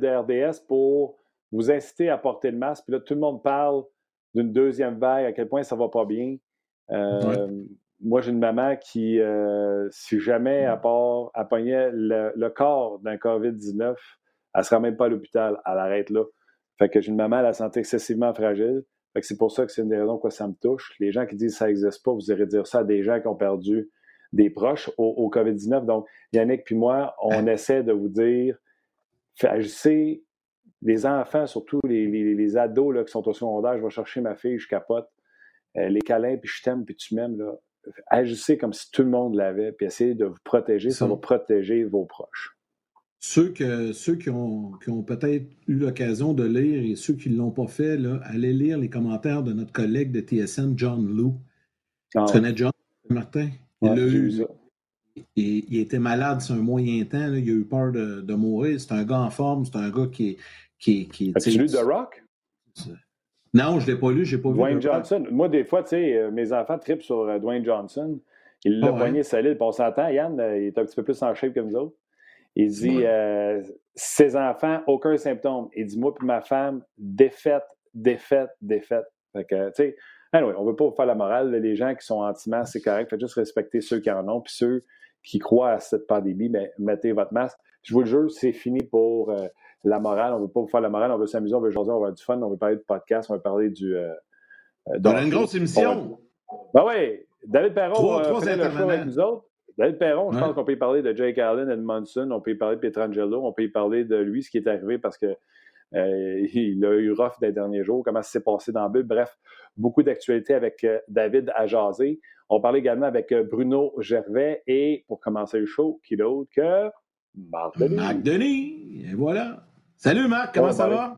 de RDS pour vous inciter à porter le masque. Puis là, tout le monde parle d'une deuxième vague, à quel point ça va pas bien. Euh, moi, j'ai une maman qui, euh, si jamais à part, le, corps d'un COVID-19, elle ne sera même pas à l'hôpital, elle arrête là. Fait que j'ai une maman à la santé excessivement fragile. Fait que c'est pour ça que c'est une des raisons pourquoi ça me touche. Les gens qui disent que ça n'existe pas, vous irez dire ça à des gens qui ont perdu des proches au, COVID-19. Donc, Yannick puis moi, on essaie de vous dire, agissez, les enfants, surtout les, les, ados là, qui sont au secondaire, je vais chercher ma fille, je capote. Euh, les câlins, puis je t'aime, puis tu m'aimes, là. Agissez comme si tout le monde l'avait, puis essayez de vous protéger, ça, va protéger vos proches. Ceux, que, ceux qui ont, qui ont peut-être eu l'occasion de lire et ceux qui ne l'ont pas fait, là, allez lire les commentaires de notre collègue de TSN, John Lou. tu ah connais John, Martin? Il, il, était malade c'est un moyen temps. il a eu peur de, de mourir. C'est un gars en forme. C'est un gars qui est. Qui, qui, As-tu lu The Rock? Non, je ne l'ai pas lu. Je n'ai pas Dwayne Johnson. Moi, des fois, tu sais, euh, mes enfants tripent sur euh, Dwayne Johnson. Il l'a oh, poigné solide. on s'entend, Yann, euh, il est un petit peu plus en shape que nous autres. Il dit ses enfants, aucun symptôme. Il dit moi puis ma femme, défaite, défaite, défaite. Fait que, tu sais, Anyway, on ne veut pas vous faire la morale. Les gens qui sont anti-masques, c'est correct. Faites juste respecter ceux qui en ont. Puis ceux qui croient à cette pandémie, ben, mettez votre masque. Je vous le jure, c'est fini pour euh, la morale. On ne veut pas vous faire la morale. On veut s'amuser, on veut jaser, on veut avoir du fun. On veut parler de podcast, on veut parler du. Euh, euh on a une grosse émission. Ben oui. David Perron, trois, fait le show avec nous autres. David Perron, je pense qu'on peut y parler de Jake Allen, Edmondson, on peut y parler de Pietrangelo, on peut y parler de lui, ce qui est arrivé parce que euh, il a eu rough des derniers jours, comment ça s'est passé dans le but. Bref, beaucoup d'actualités avec euh, David à jaser. On parlait également avec euh, Bruno Gervais et pour commencer le show, qui d'autre que Marc Denis. Marc Denis, et voilà. Salut Marc, comment ça va?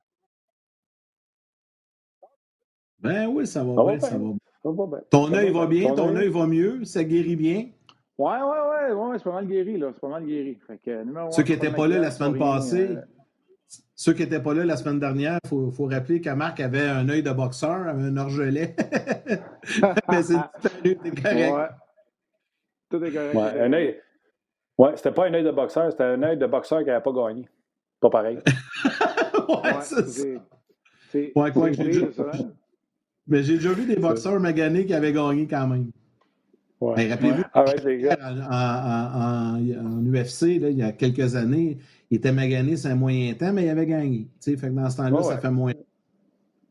Ben oui, ça va, bien, ça va bien. Ton œil va bien, ton œil? va mieux, ça guérit bien? Ouais, ouais, ouais, ouais, c'est pas mal guéri, là. C'est pas mal guéri. Ceux qui n'étaient pas là la semaine passée, ceux qui n'étaient pas là la semaine dernière, il faut, rappeler que Marc avait un œil de boxeur, un orgelet. Mais c'est correct. Ouais. Tout est correct. Ouais, un œil. Ouais, c'était pas un œil de boxeur, c'était un œil de boxeur qui n'avait pas gagné. Pas pareil. ouais, c'est Ouais, quoi que j'ai déjà... Mais j'ai déjà vu des boxeurs maganés qui avaient gagné quand même. Ouais. Ben, rappelez-vous, en, en, UFC, là, il y a quelques années, il était magané, c'est un moyen temps, mais il avait gagné. Fait que dans ce temps-là, ça fait moins.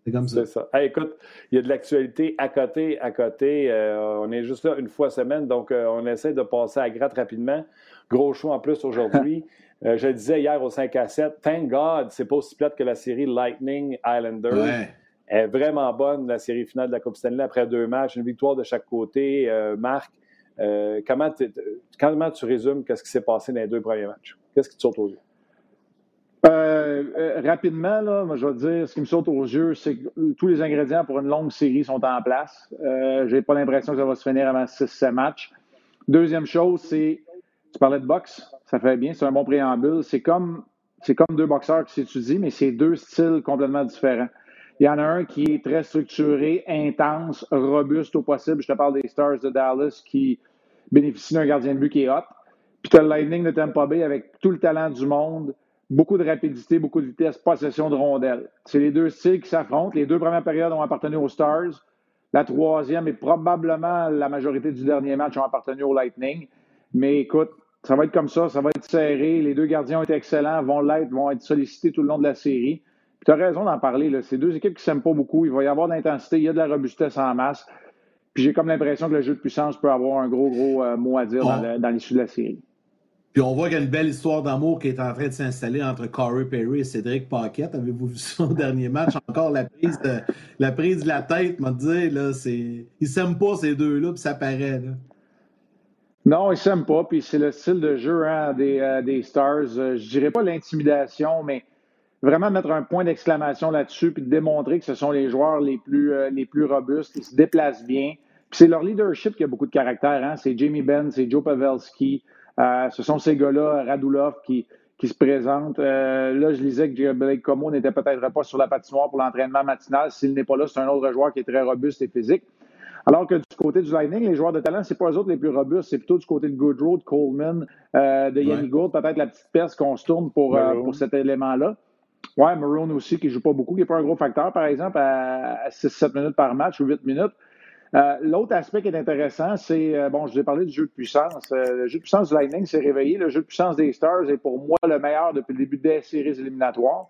C'est comme ça. C'est ça. écoute, il y a de l'actualité à côté, à côté. Euh, on est juste là une fois semaine, donc euh, on essaie de passer à gratte rapidement. Gros show en plus aujourd'hui. Euh, je le disais hier au 5 à 7, thank God, c'est pas aussi plate que la série Lightning Islander. Est vraiment bonne, la série finale de la Coupe Stanley, après deux matchs, une victoire de chaque côté. Marc, comment, comment tu résumes qu'est-ce qui s'est passé dans les deux premiers matchs? Qu'est-ce qui te saute aux yeux? Euh, euh, rapidement, là, moi, je vais te dire, ce qui me saute aux yeux, c'est que tous les ingrédients pour une longue série sont en place. Euh, J'ai pas l'impression que ça va se finir avant 6-7 matchs. Deuxième chose, c'est, tu parlais de boxe, ça fait bien, c'est un bon préambule. C'est comme, c'est comme deux boxeurs qui s'étudient, mais c'est deux styles complètement différents. Il y en a un qui est très structuré, intense, robuste au possible. Je te parle des Stars de Dallas qui bénéficient d'un gardien de but qui est hot. Puis tu as le Lightning de Tampa Bay avec tout le talent du monde, beaucoup de rapidité, beaucoup de vitesse, possession de rondelles. C'est les deux styles qui s'affrontent. Les deux premières périodes ont appartenu aux Stars. La troisième et probablement la majorité du dernier match ont appartenu au Lightning. Mais écoute, ça va être comme ça, ça va être serré. Les deux gardiens ont été excellents, vont l'être, vont être sollicités tout le long de la série. Tu as raison d'en parler. Là. C'est deux équipes qui ne s'aiment pas beaucoup. Il va y avoir de l'intensité, il y a de la robustesse en masse. Puis j'ai comme l'impression que le jeu de puissance peut avoir un gros, gros euh, mot à dire dans l'issue de la série. Puis on voit qu'il y a une belle histoire d'amour qui est en train de s'installer entre Corey Perry et Cédric Paquette. Avez-vous vu son dernier match? Encore la prise de la, prise de la tête, m'a dit, là, c'est. Ils s'aiment pas ces deux-là, puis ça paraît. Là. Non, ils s'aiment pas, puis c'est le style de jeu hein, des, euh, des, Stars. Euh, je dirais pas l'intimidation, mais vraiment mettre un point d'exclamation là-dessus, puis de démontrer que ce sont les joueurs les plus, euh, les plus robustes, qui se déplacent bien. Puis c'est leur leadership qui a beaucoup de caractère. Hein? C'est Jamie Benn, c'est Joe Pavelski. Euh, ce sont ces gars-là, Radulov, qui, qui se présentent. Euh, là, je lisais que Blake Como n'était peut-être pas sur la patinoire pour l'entraînement matinal. S'il n'est pas là, c'est un autre joueur qui est très robuste et physique. Alors que du côté du Lightning, les joueurs de talent, c'est pas eux autres les plus robustes, c'est plutôt du côté de Goodrow, de Coleman, euh, de Yanni Gould, peut-être la petite perce qu'on se tourne pour, pour cet élément-là. Ouais, Maroon aussi, qui ne joue pas beaucoup, qui n'est pas un gros facteur, par exemple, à 6-7 minutes par match ou 8 minutes. Euh, l'autre aspect qui est intéressant, c'est, euh, bon, je vous ai parlé du jeu de puissance. Euh, le jeu de puissance du Lightning s'est réveillé. Le jeu de puissance des Stars est pour moi le meilleur depuis le début des séries éliminatoires.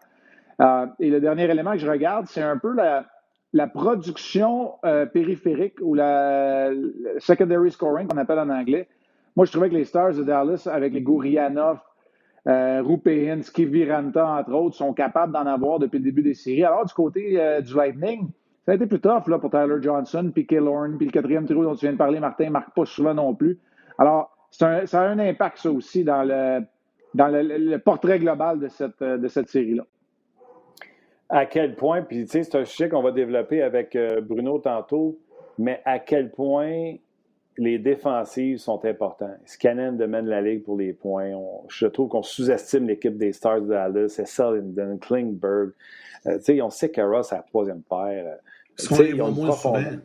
et le dernier élément que je regarde, c'est un peu la, production périphérique ou la, secondary scoring qu'on appelle en anglais. Moi, je trouvais que les Stars de Dallas, avec les Gourianov, euh, Viranta, entre autres, sont capables d'en avoir depuis le début des séries. Alors, du côté du Lightning, ça a été plus tough là, pour Tyler Johnson, puis Killorn, puis le quatrième trio dont tu viens de parler, Martin, ne marque pas non plus. Alors, ça a un impact, ça aussi, dans le, portrait global de cette, de cette série-là. À quel point, puis tu sais, c'est un sujet qu'on va développer avec euh, Bruno tantôt, mais à quel point les défensives sont importantes. Scannon demande la ligue pour les points. je trouve qu'on sous-estime l'équipe des Stars de Dallas. C'est Sullivan, Klingberg. Euh, sais, on sait que Ross a la troisième paire. Ils ont, une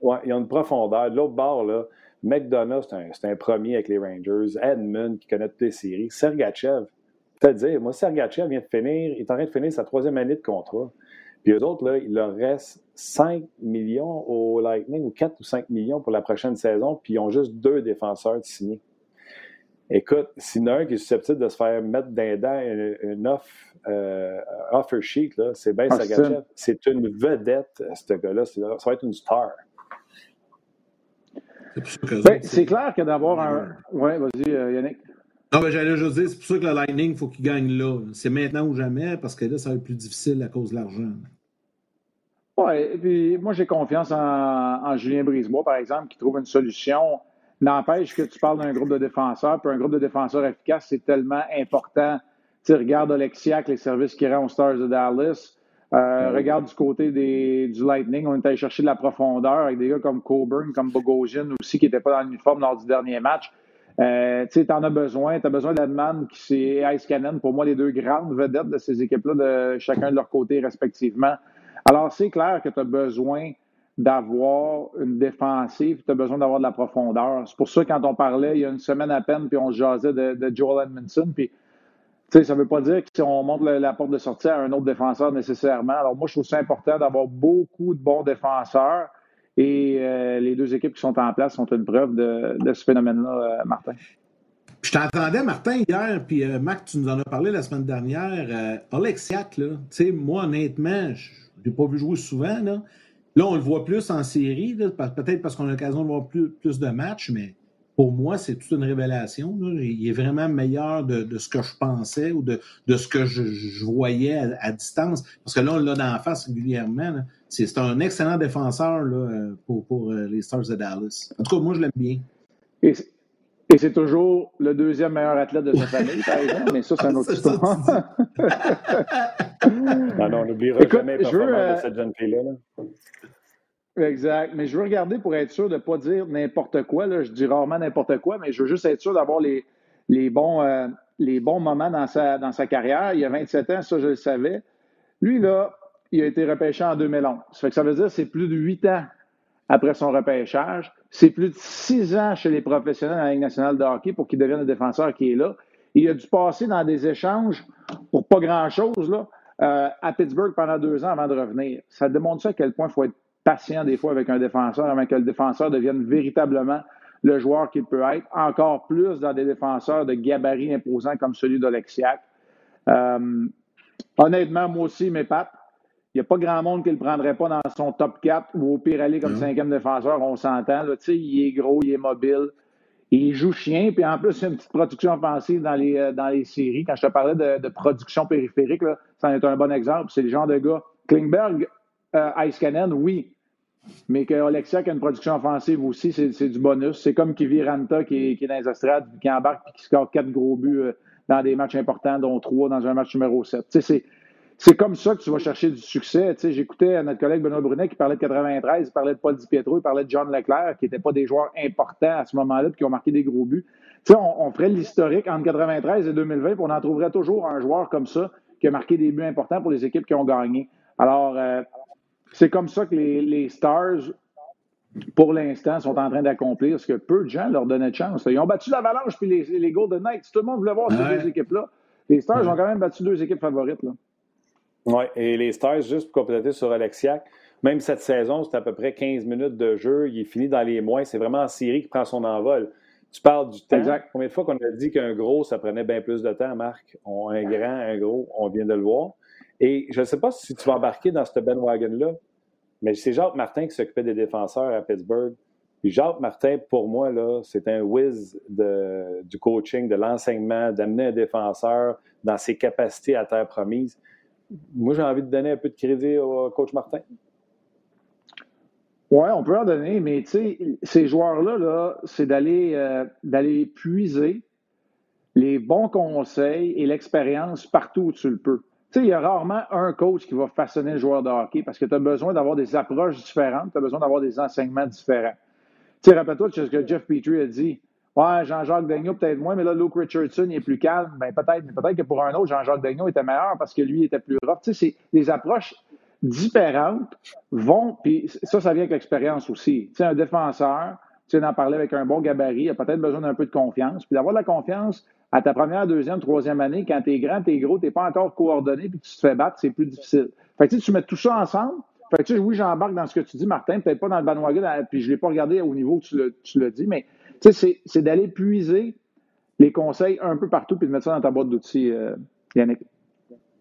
ouais, ils ont une profondeur. De l'autre bord, là, McDonough, c'est un, un, premier avec les Rangers. Edmund, qui connaît toutes les séries. Sergachev, te dire, moi, Sergachev vient de finir, il est en train de finir sa troisième année de contrat. Puis eux autres, là, il leur reste 5 millions au Lightning, ou 4 ou 5 millions pour la prochaine saison, puis ils ont juste deux défenseurs signés. Écoute, s'il y en a un qui est susceptible de se faire mettre d'un dents une, offre, euh, offer sheet, c'est Ben ah, Sagachev. C'est une vedette, ce gars-là. Ça va être une star. Ben, c'est clair que d'avoir un. Oui, vas-y, euh, Yannick. Non, mais j'allais juste dire, c'est pour ça que le Lightning, il faut qu'il gagne là. C'est maintenant ou jamais, parce que là, ça va être plus difficile à cause de l'argent. Oui, et puis moi, j'ai confiance en, en Julien Brisebois, par exemple, qui trouve une solution N'empêche que tu parles d'un groupe de défenseurs, puis un groupe de défenseurs efficace, c'est tellement important. Tu regarde Alexiak, les services qu'il rend aux Stars de Dallas. Euh, regarde du côté des, du Lightning, on est allé chercher de la profondeur avec des gars comme Coburn, comme Bogosian aussi, qui n'étaient pas dans l'uniforme lors du dernier match. Euh, tu en as besoin. Tu as besoin d'Edman, qui c'est Ice Cannon, pour moi, les deux grandes vedettes de ces équipes-là, de chacun de leur côté respectivement. Alors, c'est clair que tu as besoin d'avoir une défensive, tu as besoin d'avoir de la profondeur. C'est pour ça, quand on parlait il y a une semaine à peine, puis on jasait de, Joel Edmondson, puis ça ne veut pas dire que si on monte la, porte de sortie à un autre défenseur nécessairement. Alors moi, je trouve ça important d'avoir beaucoup de bons défenseurs et euh, les deux équipes qui sont en place sont une preuve de, ce phénomène-là, euh, Martin. Je t'entendais, Martin, hier, puis euh, Marc, tu nous en as parlé la semaine dernière. Alexiak, là, tu sais, moi, honnêtement, je ne l'ai pas vu jouer souvent, là. On le voit plus en série, peut-être parce qu'on a l'occasion de voir plus, de matchs, mais pour moi, c'est toute une révélation. Il est vraiment meilleur de, ce que je pensais ou de, ce que je, voyais à, distance. Parce que là, on l'a dans face régulièrement. C'est un excellent défenseur pour, pour, euh, les Stars de Dallas. En tout cas, moi, je l'aime bien. Et c'est toujours le deuxième meilleur athlète de sa famille, par exemple, mais ça, c'est un autre histoire. non, non, on n'oubliera jamais veux, de cette jeune fille-là. Exact. Mais je veux regarder pour être sûr de ne pas dire n'importe quoi. Là. Je dis rarement n'importe quoi, mais je veux juste être sûr d'avoir les, les, bons, euh, les bons moments dans sa, dans sa carrière. Il y a 27 ans, ça, je le savais. Lui, là, il a été repêché en 2011. Ça fait que ça veut dire que c'est plus de 8 ans après son repêchage. C'est plus de 6 ans chez les professionnels dans la Ligue nationale de hockey pour qu'il devienne le défenseur qui est là. Il a dû passer dans des échanges pour pas grand-chose là, euh, à Pittsburgh pendant deux ans avant de revenir. Ça démontre ça à quel point il faut être patient des fois avec un défenseur avant que le défenseur devienne véritablement le joueur qu'il peut être, encore plus dans des défenseurs de gabarit imposants comme celui d'Olexiac. Euh, honnêtement, moi aussi, mes papes, n'y a pas grand monde qui ne le prendrait pas dans son top 4 ou au pire aller comme cinquième défenseur, on s'entend. Il est gros, il est mobile, il joue chien, puis en plus, a une petite production offensive dans les, euh, dans les séries. Quand je te parlais de, production périphérique, là, ça en est un bon exemple. C'est le genre de gars. Klingberg, euh, Ice Cannon, oui, mais que Oleksiak a une production offensive aussi, c'est du bonus. C'est comme Kiviranta qui est, qui est dans les estrades, qui embarque et qui score quatre gros buts euh, dans des matchs importants, dont trois dans un match numéro 7. C'est comme ça que tu vas chercher du succès. J'écoutais notre collègue Benoît Brunet qui parlait de 93, il parlait de Paul Di Pietro, il parlait de John Leclerc, qui n'étaient pas des joueurs importants à ce moment-là, qui ont marqué des gros buts. On, on, ferait l'historique entre 93 et 2020, puis on en trouverait toujours un joueur comme ça qui a marqué des buts importants pour les équipes qui ont gagné. Alors, euh, c'est comme ça que les, Stars, pour l'instant, sont en train d'accomplir ce que peu de gens leur donnaient de chance. Ils ont battu l'Avalanche puis les, les Golden Knights. Tout le monde voulait voir ces deux équipes-là. Les Stars ont quand même battu deux équipes favorites. Là. Oui, et les Stars, juste pour compléter sur Alexiak, même cette saison, c'est à peu près 15 minutes de jeu. Il est fini dans les mois. C'est vraiment en série qui prend son envol. Tu parles du temps. Exact. Combien de fois qu'on a dit qu'un gros, ça prenait bien plus de temps, Marc? un grand, un gros, on vient de le voir. Et je ne sais pas si tu vas embarquer dans ce bandwagon-là, mais c'est Jacques Martin qui s'occupait des défenseurs à Pittsburgh. Puis Jacques Martin, pour moi, là, c'est un whiz de, du coaching, de l'enseignement, d'amener un défenseur dans ses capacités à terre promise. Moi, j'ai envie de donner un peu de crédit au coach Martin. Oui, on peut en donner, mais tu ces joueurs-là, -là, c'est d'aller euh, d'aller puiser les bons conseils et l'expérience partout où tu le peux. Il y a rarement un coach qui va façonner le joueur de hockey parce que tu as besoin d'avoir des approches différentes, tu as besoin d'avoir des enseignements différents. Tu sais, rappelle-toi ce que Jeff Petrie a dit. Ouais, Jean-Jacques Daigneault, peut-être moins, mais là, Luke Richardson, il est plus calme. Ben, peut-être, mais peut-être que pour un autre, Jean-Jacques Daigneault était meilleur parce que lui était plus rough. Tu sais, des approches différentes vont, puis ça, ça vient avec l'expérience aussi. Tu sais, un défenseur, tu sais, d'en parler avec un bon gabarit, il a peut-être besoin d'un peu de confiance. Puis d'avoir de la confiance à ta première, deuxième, troisième année, quand tu es grand, tu es gros, tu n'es pas encore coordonné, puis tu te fais battre, c'est plus difficile. Fait que tu mets tout ça ensemble. Fait que, tu sais, oui, j'embarque dans ce que tu dis, Martin, peut-être pas dans le bandwagon, puis je ne l'ai pas regardé au niveau où tu le, tu le dis, mais tu sais, c'est d'aller puiser les conseils un peu partout, puis de mettre ça dans ta boîte d'outils, euh, Yannick.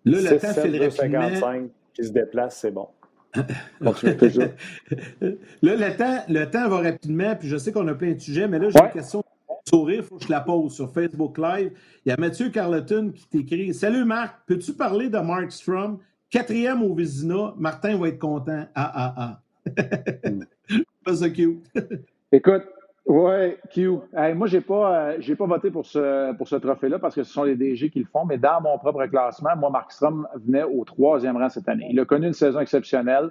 Là, le temps fait 55 qui se déplace, c'est bon. là, le temps, le temps va rapidement, puis je sais qu'on a plein de sujets, mais là, j'ai une question sourire, il faut que je la pose sur Facebook Live. Il y a Mathieu Carleton qui t'écrit Salut Marc, peux-tu parler de Mark Strom, quatrième au Vizina, Martin va être content. Ah, ah, ah. Pas ça cute. Écoute, oui, Q. moi, je n'ai pas, euh, pas voté pour ce, pour ce trophée-là parce que ce sont les DG qui le font, mais dans mon propre classement, moi, Mark Strom venait au troisième rang cette année. Il a connu une saison exceptionnelle.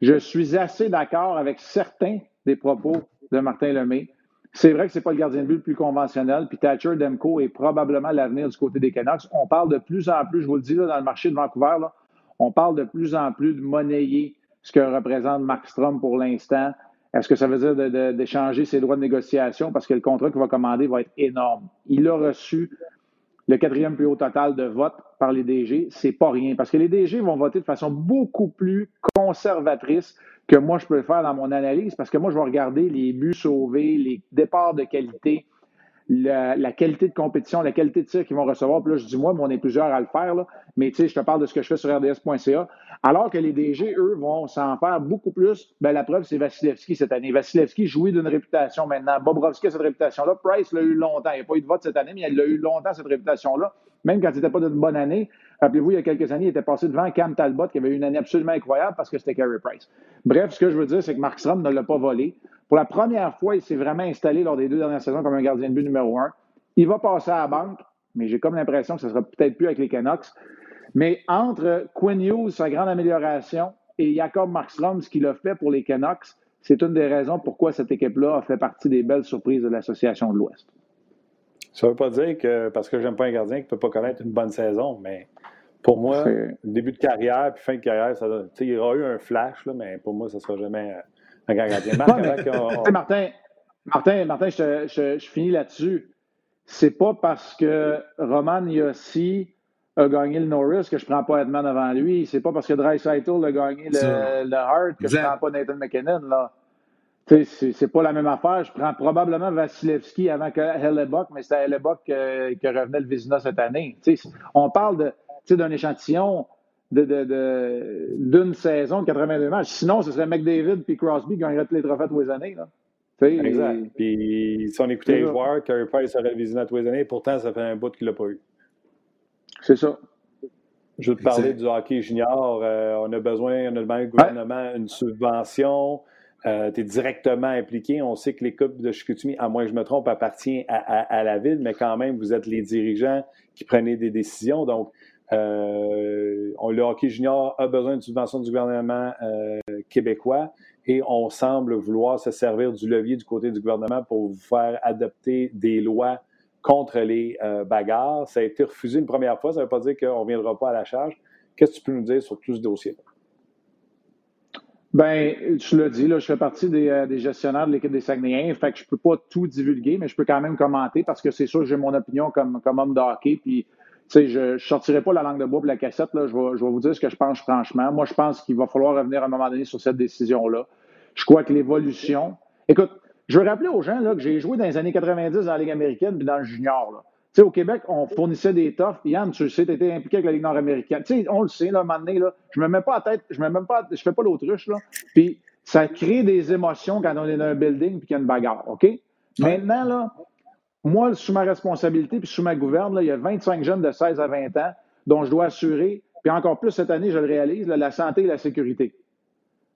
Je suis assez d'accord avec certains des propos de Martin Lemay. C'est vrai que ce n'est pas le gardien de but le plus conventionnel, puis Thatcher Demko est probablement l'avenir du côté des Canucks. On parle de plus en plus, je vous le dis, là, dans le marché de Vancouver, on parle de plus en plus de monnayer ce que représente Mark Strom pour l'instant. Est-ce que ça veut dire d'échanger ses droits de négociation? Parce que le contrat qu'il va commander va être énorme? Il a reçu le quatrième plus haut total de vote par les DG. C'est pas rien parce que les DG vont voter de façon beaucoup plus conservatrice que moi je peux le faire dans mon analyse parce que moi je vais regarder les buts sauvés, les départs de qualité, la, qualité de compétition, la qualité de tir qu'ils vont recevoir. Puis là, je dis moi, mais on est plusieurs à le faire. Là. Mais tu sais, je te parle de ce que je fais sur RDS.ca. Alors que les DG, eux, vont s'en faire beaucoup plus. Ben, la preuve, c'est Vasilevski cette année. Vasilevski jouit d'une réputation maintenant. Bobrovski a cette réputation-là. Price l'a eu longtemps. Il n'y a pas eu de vote cette année, mais il a eu longtemps cette réputation-là. Même quand il n'était pas d'une bonne année. Rappelez-vous, il y a quelques années, il était passé devant Cam Talbot, qui avait eu une année absolument incroyable parce que c'était Carey Price. Bref, ce que je veux dire, c'est que Mark Strom ne l'a pas volé. Pour la première fois, il s'est vraiment installé lors des deux dernières saisons comme un gardien de but numéro un. Il va passer à la banque, mais j'ai comme l'impression que ce sera peut-être plus avec les Canucks. Mais entre Quinn Hughes, sa grande amélioration, et Jacob Markstrom, ce qu'il a fait pour les Canucks, c'est une des raisons pourquoi cette équipe-là a fait partie des belles surprises de l'Association de l'Ouest. Ça ne veut pas dire que parce que j'aime pas un gardien qui ne peut pas connaître une bonne saison, mais pour moi, début de carrière puis fin de carrière, ça, il y aura eu un flash, là, mais pour moi, ça ne sera jamais Martin, Martin, Martin, je, finis là-dessus. C'est pas parce que Roman Yossi a gagné le Norris que je prends pas Edman avant lui. C'est pas parce que Dreisaitl a gagné le, le Hart que je prends pas Nathan McKinnon. Là. C'est pas la même affaire. Je prends probablement Vasilevski avant que Hellebuck, mais c'était Hellebuck euh, qui revenait le Vizina cette année. on parle d'un échantillon d'une de, saison de 82 matchs. Sinon, ce serait McDavid puis Crosby qui gagneraient tous les trophées tous les années. Là. exact. Puis si on écoutait les joueurs, Carey Price aurait visiné tous les années, pourtant, ça fait un bout qu'il l'a pas eu. C'est ça. Je veux te parler du hockey junior. Euh, on a besoin, on a besoin du gouvernement, une subvention. Euh, tu es directement impliqué. On sait que l'équipe de Chicoutimi, à moins que je me trompe, appartient à, à, la ville, mais quand même, vous êtes les dirigeants qui prenaient des décisions. Donc, euh, le hockey junior a besoin de subvention du gouvernement euh, québécois et on semble vouloir se servir du levier du côté du gouvernement pour vous faire adopter des lois contre les euh, bagarres. Ça a été refusé une première fois, ça ne veut pas dire qu'on ne reviendra pas à la charge. Qu'est-ce que tu peux nous dire sur tout ce dossier? Bien, tu l'as dit, là, je fais partie des, gestionnaires de l'équipe des Saguenayens, fait que je ne peux pas tout divulguer, mais je peux quand même commenter parce que c'est sûr que j'ai mon opinion comme, comme homme de hockey, puis sais, je ne sortirai pas la langue de bois pour la cassette. Là. Je, vais, je vais vous dire ce que je pense franchement. Moi, je pense qu'il va falloir revenir à un moment donné sur cette décision-là. Je crois que l'évolution. Écoute, je veux rappeler aux gens là, que j'ai joué dans les années 90 dans la Ligue américaine puis dans le junior. Là. Au Québec, on fournissait des toughs. Yann, tu sais, tu étais impliqué avec la Ligue nord-américaine. On le sait, là, à un moment donné, là, je me mets pas à tête, je me même pas, je fais pas l'autruche, là. Puis ça crée des émotions quand on est dans un building puis qu'il y a une bagarre, OK? Maintenant, là, moi, sous ma responsabilité puis sous ma gouverne, il y a 25 jeunes de 16 à 20 ans dont je dois assurer, puis encore plus cette année, je le réalise, la santé et la sécurité.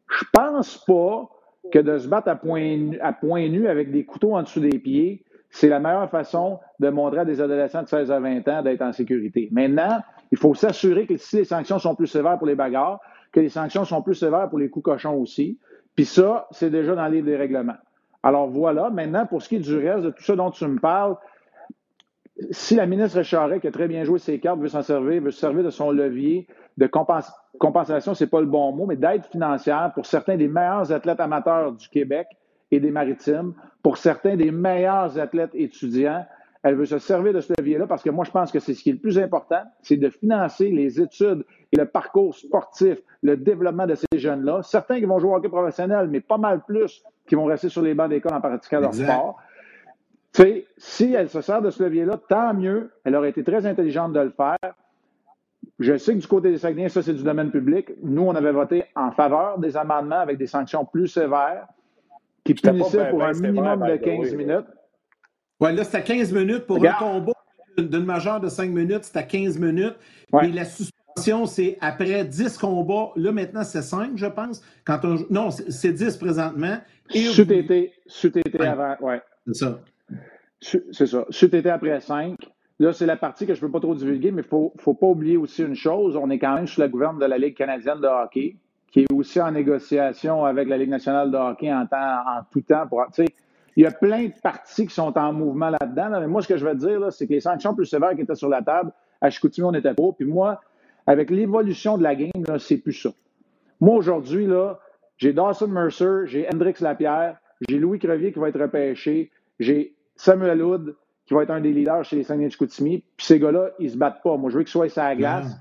Je pense pas que de se battre à point, à point nu avec des couteaux en dessous des pieds, c'est la meilleure façon de montrer à des adolescents de 16 à 20 ans d'être en sécurité. Maintenant, il faut s'assurer que si les sanctions sont plus sévères pour les bagarres, que les sanctions sont plus sévères pour les coups cochons aussi. Puis ça, c'est déjà dans les règlements. Alors voilà, maintenant, pour ce qui est du reste, de tout ça dont tu me parles, si la ministre Charest, qui a très bien joué ses cartes, veut s'en servir, veut se servir de son levier de compensation, compensation, c'est pas le bon mot, mais d'aide financière pour certains des meilleurs athlètes amateurs du Québec et des maritimes, pour certains des meilleurs athlètes étudiants, elle veut se servir de ce levier-là parce que moi, je pense que c'est ce qui est le plus important, c'est de financer les études et le parcours sportif, le développement de ces jeunes-là. Certains qui vont jouer au hockey professionnel, mais pas mal plus qui vont rester sur les bancs d'école en pratiquant leur sport. Tu sais, si elle se sert de ce levier-là, tant mieux. Elle aurait été très intelligente de le faire. Je sais que du côté des Saguenay, ça, c'est du domaine public. Nous, on avait voté en faveur des amendements avec des sanctions plus sévères qui punissaient pour un minimum de 15 minutes. Oui, là, c'était 15 minutes pour un combat d'une majeure de 5 minutes, c'était 15 minutes. Et la suspension, c'est après 10 combats. Là, maintenant, c'est 5, je pense. Quand on... Non, c'est 10 présentement. Sud été, été avant, oui. C'est ça. C'est ça. Sud été après 5. Là, c'est la partie que je ne peux pas trop divulguer, mais il ne faut, pas oublier aussi une chose. On est quand même sous la gouverne de la Ligue canadienne de hockey, qui est aussi en négociation avec la Ligue nationale de hockey en, temps, en tout temps. Pour, il y a plein de parties qui sont en mouvement là-dedans. mais moi, ce que je veux dire, c'est que les sanctions plus sévères qui étaient sur la table, à Chicoutimi, on n'était pas. Puis moi, avec l'évolution de la game, c'est plus ça. Moi, aujourd'hui, j'ai Dawson Mercer, j'ai Hendrix Lapierre, j'ai Louis Crevier qui va être repêché, j'ai Samuel Hood qui va être un des leaders chez les Saguenay de Chicoutimi. Puis ces gars-là, ils se battent pas. Moi, je veux qu'ils soient sur la glace.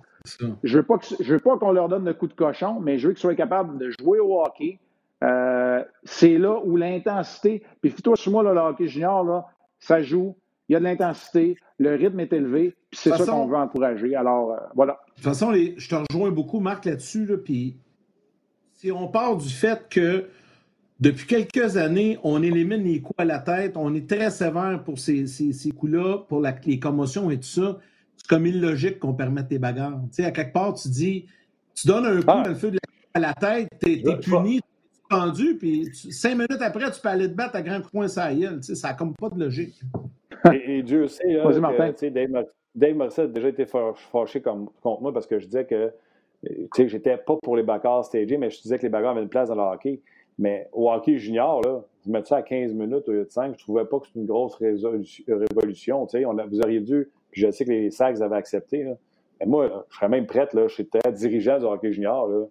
je veux pas je veux pas qu'on leur donne de coups de cochon, mais je veux qu'ils soient capables de jouer au hockey. Euh, c'est là où l'intensité. Puis toi sur moi, là, le hockey junior, là, ça joue. Il y a de l'intensité, le rythme est élevé, puis c'est ça qu'on veut encourager. Alors, euh, voilà. De toute façon, je te rejoins beaucoup, Marc, là-dessus. Là, puis si on part du fait que depuis quelques années, on élimine les coups à la tête. On est très sévère pour ces, ces, coups-là, pour les commotions et tout ça. C'est comme illogique qu'on permette des bagarres. Tu sais, à quelque part, tu dis, tu donnes un coup ah. dans le feu de la, à la tête, t'es es puni, pendu, puis cinq minutes après, tu peux aller te battre à grand sur la gueule. Tu sais, ça n'a comme pas de logique. Et, Dieu sait, là, que, Dave, Dave Morissette a déjà été fâché comme, contre moi parce que je disais que tu sais, j'étais pas pour les bagarres stagées, mais je disais que les bagarres avaient une place dans le hockey. Mais au hockey junior, là, vous mettez ça à 15 minutes au lieu de 5, je ne trouvais pas que c'était une grosse révolution. On vous auriez dû, puis je sais que les Sags avaient accepté. Mais moi, je serais même prête, là, je très dirigeant du hockey junior. Là.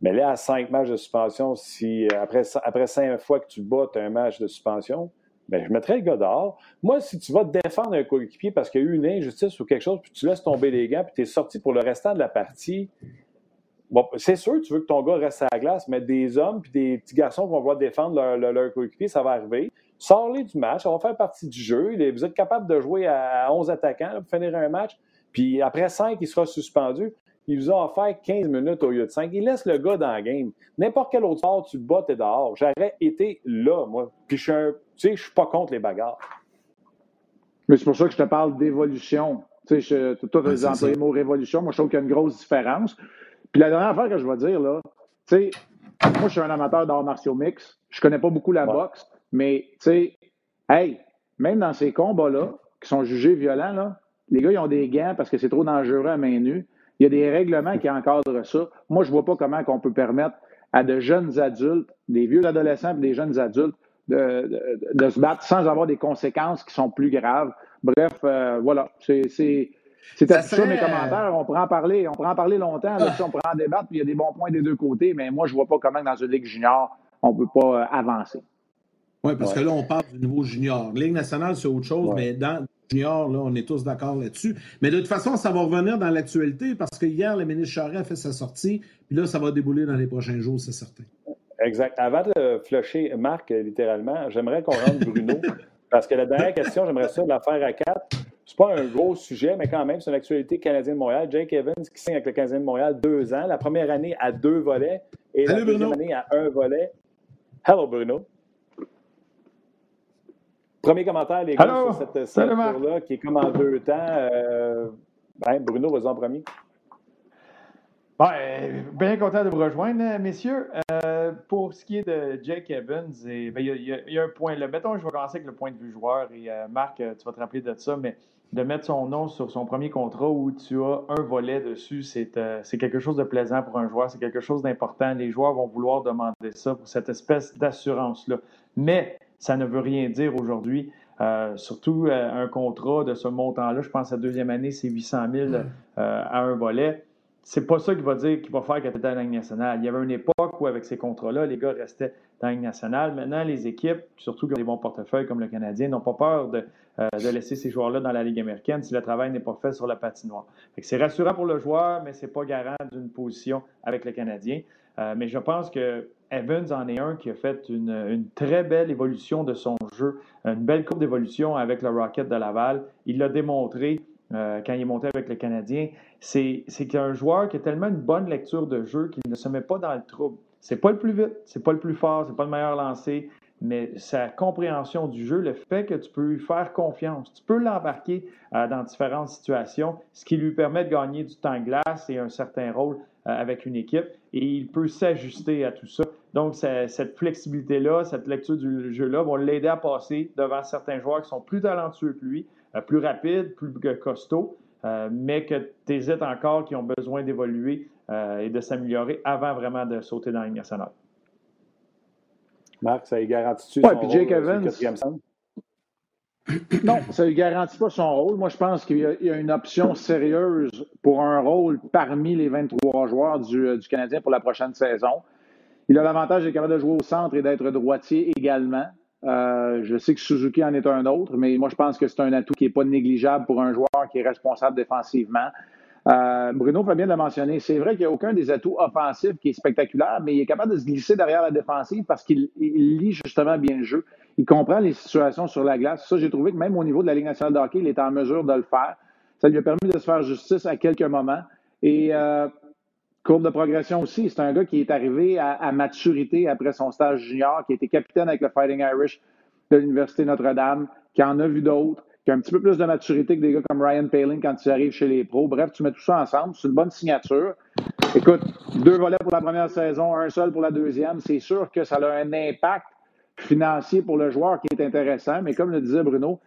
Mais là, à 5 matchs de suspension, si après, après 5 fois que tu bats, tu as un match de suspension, ben, je mettrais le gars dehors. Moi, si tu vas défendre un coéquipier parce qu'il y a eu une injustice ou quelque chose, puis tu laisses tomber les gants, puis tu es sorti pour le restant de la partie, Bon, c'est sûr, tu veux que ton gars reste à la glace, mais des hommes puis des petits garçons vont vouloir défendre leur, leur, coéquipier, ça va arriver. Sors-les du match, ça va faire partie du jeu. Vous êtes capable de jouer à 11 attaquants pour finir un match. Puis après 5, il sera suspendu. Il vous a offert 15 minutes au lieu de 5. Il laisse le gars dans la game. N'importe quel autre sport, tu te bats, t'es dehors. J'aurais été là, moi. Puis je suis tu sais, je suis pas contre les bagarres. Mais c'est pour ça que je te parle d'évolution. Tu sais, toi, tu as employé le mot révolution. Moi, je trouve qu'il y a une grosse différence. Puis la dernière affaire que je vais dire, là, tu sais, moi, je suis un amateur d'arts martiaux mix. Je connais pas beaucoup la boxe, mais, tu sais, hey, même dans ces combats-là, qui sont jugés violents, là, les gars, ils ont des gants parce que c'est trop dangereux à main nue. Il y a des règlements qui encadrent ça. Moi, je vois pas comment on peut permettre à de jeunes adultes, des vieux adolescents et des jeunes adultes, de, de, se battre sans avoir des conséquences qui sont plus graves. Bref, euh, voilà, c'est c'était ça, mes commentaires. On pourrait en parler, on pourrait en parler longtemps. Là, ah. on pourrait en débattre, puis il y a des bons points des deux côtés, mais moi, je ne vois pas comment dans une Ligue junior, on ne peut pas euh, avancer. Oui, parce que là, on parle du niveau junior. Ligue nationale, c'est autre chose, mais dans junior, là, on est tous d'accord là-dessus. Mais de toute façon, ça va revenir dans l'actualité parce que hier, le ministre Charest a fait sa sortie, puis là, ça va débouler dans les prochains jours, c'est certain. Exact. Avant de flusher Marc, littéralement, j'aimerais qu'on rentre Bruno. parce que la dernière question, j'aimerais ça de la faire à quatre. C'est pas un gros sujet, mais quand même, c'est une actualité canadienne de Montréal. Jake Evans qui signe avec le Canadien de Montréal deux ans. La première année à deux volets et la deuxième année à un volet. Hello, Bruno. Premier commentaire, les gars, sur cette ceinture-là qui est comme en deux temps. Euh, ben, Bruno, vas-y en premier. bien content de vous rejoindre, messieurs. Euh, pour ce qui est de Jake Evans, ben, il y, a un point là. Mettons, je vais commencer avec le point de vue joueur. Et euh, Marc, tu vas te rappeler de ça, mais de mettre son nom sur son premier contrat où tu as un volet dessus, c'est quelque chose de plaisant pour un joueur, c'est quelque chose d'important. Les joueurs vont vouloir demander ça pour cette espèce d'assurance-là. Mais ça ne veut rien dire aujourd'hui. Euh, surtout euh, un contrat de ce montant-là, je pense que la deuxième année, c'est 800 000 euh, à un volet. C'est pas ça qui va dire qu'il va faire qu'il dans la Ligue nationale. Il y avait une époque où, avec ces contrats-là, les gars restaient dans la Ligue nationale. Maintenant, les équipes, surtout qui ont des bons portefeuilles comme le Canadien, n'ont pas peur de, de laisser ces joueurs-là dans la Ligue américaine si le travail n'est pas fait sur la patinoire. C'est rassurant pour le joueur, mais ce n'est pas garant d'une position avec le Canadien. mais je pense que Evans en est un qui a fait une, très belle évolution de son jeu, une belle courbe d'évolution avec le Rocket de Laval. Il l'a démontré euh, quand il est monté avec le Canadien. C'est un joueur qui a tellement une bonne lecture de jeu qu'il ne se met pas dans le trouble. C'est pas le plus vite, c'est pas le plus fort, c'est pas le meilleur lancé, mais sa compréhension du jeu, le fait que tu peux lui faire confiance, tu peux l'embarquer euh, dans différentes situations, ce qui lui permet de gagner du temps glace et un certain rôle avec une équipe, et il peut s'ajuster à tout ça. Donc, cette flexibilité-là, cette lecture du jeu-là vont l'aider à passer devant certains joueurs qui sont plus talentueux que lui, euh, plus rapides, plus costauds, euh, mais que tu hésites encore, qui ont besoin d'évoluer euh, et de s'améliorer avant vraiment de sauter dans la ligne nationale. Marc, ça lui garantit-tu ouais, puis Jake Evans, non, ça ne garantit pas son rôle. Moi, je pense qu'il y, a une option sérieuse pour un rôle parmi les 23 joueurs du, du Canadien pour la prochaine saison. Il a l'avantage d'être capable de jouer au centre et d'être droitier également. Euh, je sais que Suzuki en est un autre, mais moi, je pense que c'est un atout qui n'est pas négligeable pour un joueur qui est responsable défensivement. Euh, Bruno fait bien de le mentionner. C'est vrai qu'il n'y a aucun des atouts offensifs qui est spectaculaire, mais il est capable de se glisser derrière la défensive parce qu'il lit justement bien le jeu. Il comprend les situations sur la glace. Ça, j'ai trouvé que même au niveau de la Ligue nationale de hockey, il est en mesure de le faire. Ça lui a permis de se faire justice à quelques moments. Et euh, Courbe de progression aussi. C'est un gars qui est arrivé à, maturité après son stage junior, qui a été capitaine avec le Fighting Irish de l'Université Notre-Dame, qui en a vu d'autres, qui a un petit peu plus de maturité que des gars comme Ryan Palin quand tu arrives chez les pros. Bref, tu mets tout ça ensemble. C'est une bonne signature. Écoute, deux volets pour la première saison, un seul pour la deuxième. C'est sûr que ça a un impact financier pour le joueur qui est intéressant, mais comme le disait Bruno,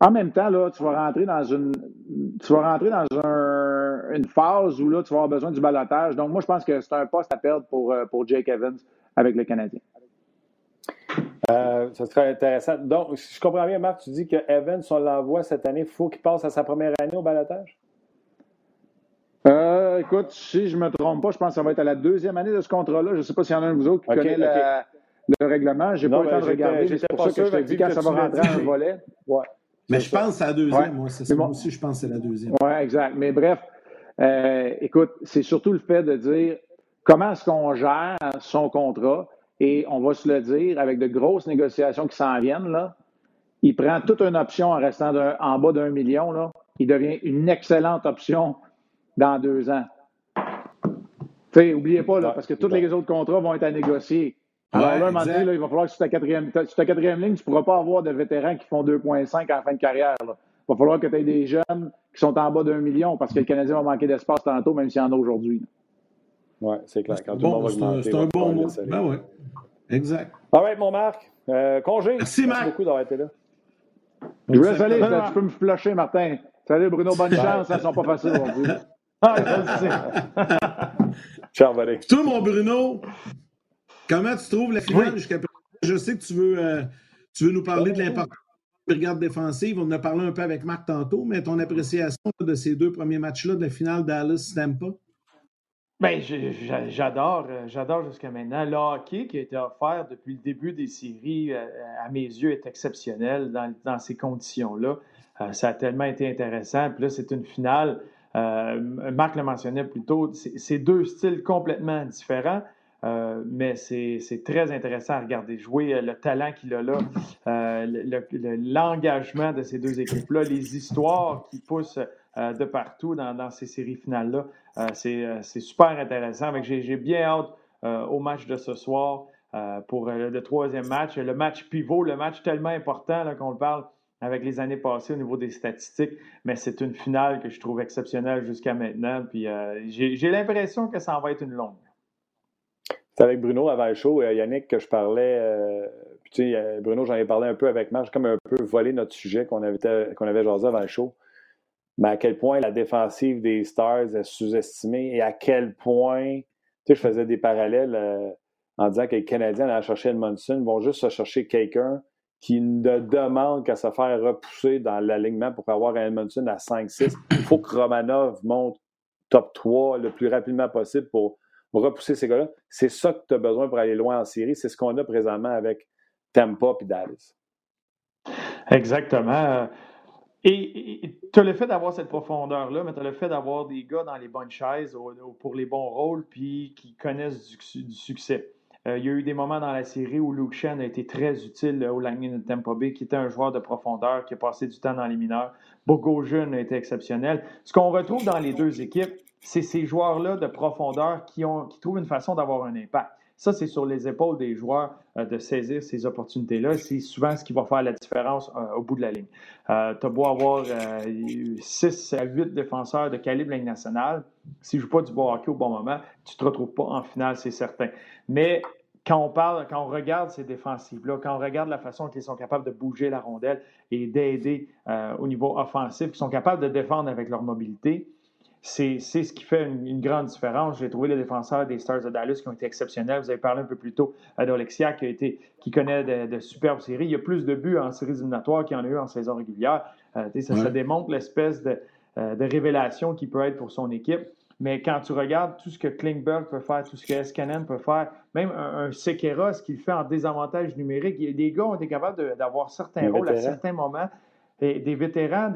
en même temps, là, tu vas rentrer dans une, tu vas rentrer dans une phase où là, tu vas avoir besoin du balotage. Donc, moi, je pense que c'est un poste à perdre pour, euh, pour Jake Evans avec le Canadien. Euh, ça serait intéressant. Donc, si je comprends bien, Marc, tu dis que Evans, on l'envoie cette année, il faut qu'il passe à sa première année au balotage? Euh, écoute, si je ne me trompe pas, je pense que ça va être à la deuxième année de ce contrat-là. Je ne sais pas s'il y en a un de vous autres qui connaît le règlement. Je n'ai pas eu le temps de regarder. C'est pour ça que je te dis quand ça va rentrer un volet. Ouais. Mais je pense que c'est la deuxième, moi. C'est Moi aussi, je pense que c'est la deuxième. Oui, exact. Mais bref, euh, écoute, c'est surtout le fait de dire comment est-ce qu'on gère son contrat. Et on va se le dire, avec de grosses négociations qui s'en viennent, là, il prend toute une option en restant en bas d'un million. Là. Il devient une excellente option dans deux ans. sais, oubliez pas, là, parce que tous les autres contrats vont être à négocier. Alors là, un moment donné, il va falloir que sur ta, quatrième, sur quatrième ligne, tu ne pourras pas avoir de vétérans qui font 2,5 à la fin de carrière. Il va falloir que tu aies des jeunes qui sont en bas d'un million parce que le Canadien va manquer d'espace tantôt, même s'il y en a aujourd'hui. Oui, c'est clair. Quand bon, c'est un, bon mot. Ben oui. Exact. All right, mon Marc. Euh, congé. Merci, Marc. Merci beaucoup d'avoir été là. Je vous laisse aller. Tu peux me flusher, Martin. Salut, Bruno. Bonne chance. Elles ne sont pas faciles aujourd'hui. ah, Ciao, buddy. Toi, mon Bruno, Comment tu trouves la finale jusqu'à présent? Je sais que tu veux, euh, tu veux nous parler de l'importance de la brigade défensive. On en a parlé un peu avec Marc tantôt, mais ton appréciation de ces deux premiers matchs-là de la finale Dallas-Tampa? Ben, j'adore, euh, j'adore jusqu'à maintenant. Le hockey qui a été offert depuis le début des séries, euh, à mes yeux, est exceptionnel dans, ces conditions-là. Euh, ça a tellement été intéressant. Puis là, c'est une finale. Marc le mentionnait plus tôt, c'est deux styles complètement différents. mais c'est très intéressant à regarder jouer, le talent qu'il a là, l'engagement de ces deux équipes-là, les histoires qui poussent de partout dans ces séries finales-là. Euh, euh, c'est super intéressant. J'ai bien hâte euh, au match de ce soir pour le troisième match. Le match pivot, le match tellement important qu'on le parle avec les années passées au niveau des statistiques, mais c'est une finale que je trouve exceptionnelle jusqu'à maintenant. Puis j'ai l'impression que ça en va être une longue. C'est avec Bruno le show, Yannick, que je parlais. puis, Bruno, j'en ai parlé un peu avec Marc, comme un peu volé notre sujet qu'on avait, qu'on avait jasé show mais à quel point la défensive des Stars est sous-estimée et à quel point, tu sais, je faisais des parallèles euh, en disant que les Canadiens allaient chercher Edmondson vont juste se chercher quelqu'un qui ne demande qu'à se faire repousser dans l'alignement pour avoir un Edmondson à 5-6. Il faut que Romanov monte top 3 le plus rapidement possible pour repousser ces gars-là. C'est ça que tu as besoin pour aller loin en série. C'est ce qu'on a présentement avec Tampa et Dallas. Exactement. Et tu as le fait d'avoir cette profondeur-là, mais tu as le fait d'avoir des gars dans les bonnes chaises pour les bons rôles, puis qui connaissent du, succès. Euh, il y a eu des moments dans la série où Luke Shen a été très utile au Lightning de Tampa Bay, qui était un joueur de profondeur, qui a passé du temps dans les mineurs. Bogosian a été exceptionnel. Ce qu'on retrouve dans les deux équipes, c'est ces joueurs-là de profondeur qui, qui trouvent une façon d'avoir un impact. Ça, c'est sur les épaules des joueurs euh, de saisir ces opportunités-là. C'est souvent ce qui va faire la différence euh, au bout de la ligne. Euh, tu as beau avoir 6 à 8 défenseurs de calibre Ligue nationale, si je ne joue pas du bon hockey au bon moment, tu ne te retrouves pas en finale, c'est certain. Mais quand on parle, quand on regarde ces défensives-là, quand on regarde la façon qu'ils sont capables de bouger la rondelle et d'aider au niveau offensif, qu'ils sont capables de défendre avec leur mobilité, c'est ce qui fait une, grande différence. J'ai trouvé les défenseurs des Stars de Dallas qui ont été exceptionnels. Vous avez parlé un peu plus tôt d'Alexia qui, a été, qui connaît de, superbes séries. Il y a plus de buts en séries éliminatoires qu'il y en a eu en saison régulière. Euh, ça, démontre l'espèce euh, de, révélation qui peut être pour son équipe. Mais quand tu regardes tout ce que Klingberg peut faire, tout ce que Eskanen peut faire, même un, Sekera, ce qu'il fait en désavantage numérique, des gars ont été capables d'avoir certains rôles à certains moments, et des vétérans,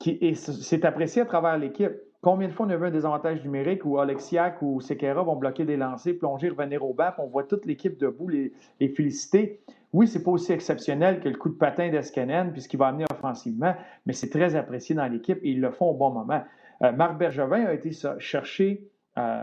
qui, et c'est apprécié à travers l'équipe. Combien de fois on a vu un désavantage numérique où Alexiak ou Sekera vont bloquer des lancers, plonger, revenir au bas, on voit toute l'équipe debout les, féliciter? Oui, c'est pas aussi exceptionnel que le coup de patin d'Escanen, puisqu'il va amener offensivement, mais c'est très apprécié dans l'équipe et ils le font au bon moment. Euh, Marc Bergevin a été chercher euh,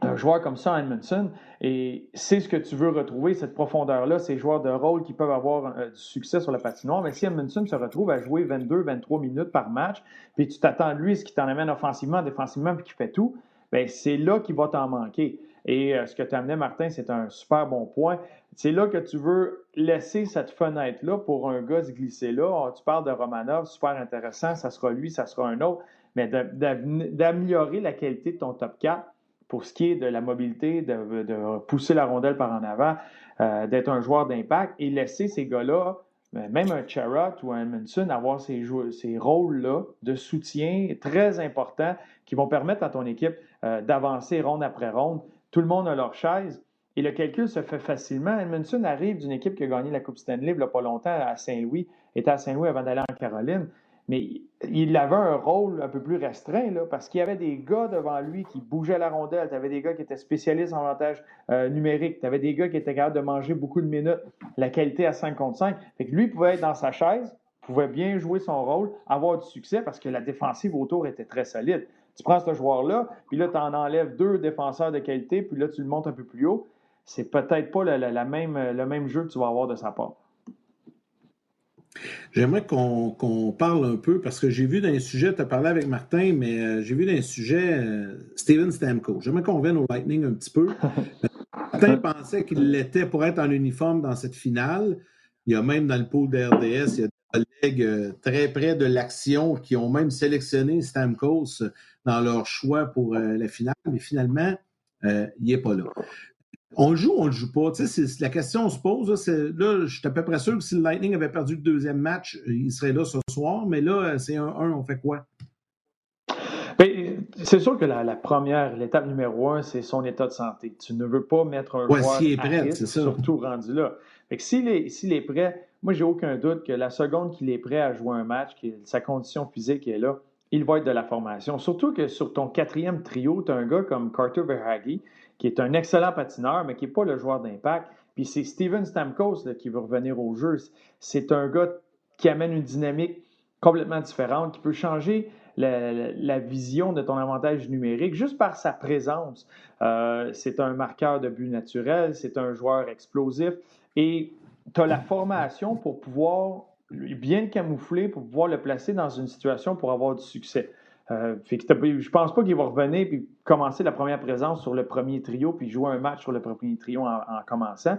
un joueur comme ça, Edmondson, et c'est ce que tu veux retrouver, cette profondeur-là, ces joueurs de rôle qui peuvent avoir euh, du succès sur la patinoire. Mais si Edmondson se retrouve à jouer 22-23 minutes par match, puis tu t'attends lui ce qui t'en amène offensivement, défensivement, puis qui fait tout, bien, c'est là qu'il va t'en manquer. Et euh, ce que tu amené, Martin, c'est un super bon point. C'est là que tu veux laisser cette fenêtre-là pour un gars se glisser là. Ah, tu parles de Romanov, super intéressant, ça sera lui, ça sera un autre, mais d'améliorer la qualité de ton top 4 pour ce qui est de la mobilité, de, pousser la rondelle par en avant, euh, d'être un joueur d'impact et laisser ces gars-là, ben, même un Charrot ou un Manson, avoir ces, ces rôles-là de soutien très importants qui vont permettre à ton équipe euh, d'avancer ronde après ronde. Tout le monde a leur chaise. Et le calcul se fait facilement. Edmondson arrive d'une équipe qui a gagné la Coupe Stanley il n'y a pas longtemps à Saint-Louis, était à Saint-Louis avant d'aller en Caroline. Mais il avait un rôle un peu plus restreint, parce qu'il y avait des gars devant lui qui bougeaient la rondelle. Tu avais des gars qui étaient spécialistes en avantage euh, numérique. Tu avais des gars qui étaient capables de manger beaucoup de minutes, la qualité à 5 contre 5. Fait que lui pouvait être dans sa chaise, pouvait bien jouer son rôle, avoir du succès parce que la défensive autour était très solide. Tu prends ce joueur-là, puis là, tu en enlèves deux défenseurs de qualité, puis là, tu le montes un peu plus haut. C'est peut-être pas le même jeu que tu vas avoir de sa part. J'aimerais qu'on parle un peu, parce que j'ai vu dans sujet, tu as parlé avec Martin, mais euh, j'ai vu dans sujet euh, Steven Stamkos. J'aimerais qu'on vienne au Lightning un petit peu. Martin pensait qu'il l'était pour être en uniforme dans cette finale. Il y a même dans le pool de RDS, il y a des collègues euh, très près de l'action qui ont même sélectionné Stamkos dans leur choix pour la finale, mais finalement, il n'est pas là. On le joue ou on le joue pas? Tu sais, la question se pose. Là, je suis à peu près sûr que si le Lightning avait perdu le deuxième match, il serait là ce soir. Mais là, c'est un 1, on fait quoi? Ben, c'est sûr que la, première, l'étape numéro un, c'est son état de santé. Tu ne veux pas mettre un joueur est prêt, risque, surtout rendu là. s'il est, s'il est prêt, moi, j'ai aucun doute que la seconde qu'il est prêt à jouer un match, que sa condition physique est là, il va être de la formation. Surtout que sur ton quatrième trio, tu as un gars comme Carter Verhage, qui est un excellent patineur, mais qui n'est pas le joueur d'impact. Puis c'est Steven Stamkos qui veut revenir au jeu. C'est un gars qui amène une dynamique complètement différente, qui peut changer la, vision de ton avantage numérique juste par sa présence. Euh, c'est un marqueur de but naturel, c'est un joueur explosif et tu as la formation pour pouvoir bien le camoufler, pour pouvoir le placer dans une situation pour avoir du succès. Euh, fait je pense pas qu'il va revenir puis commencer la première présence sur le premier trio puis jouer un match sur le premier trio en, commençant.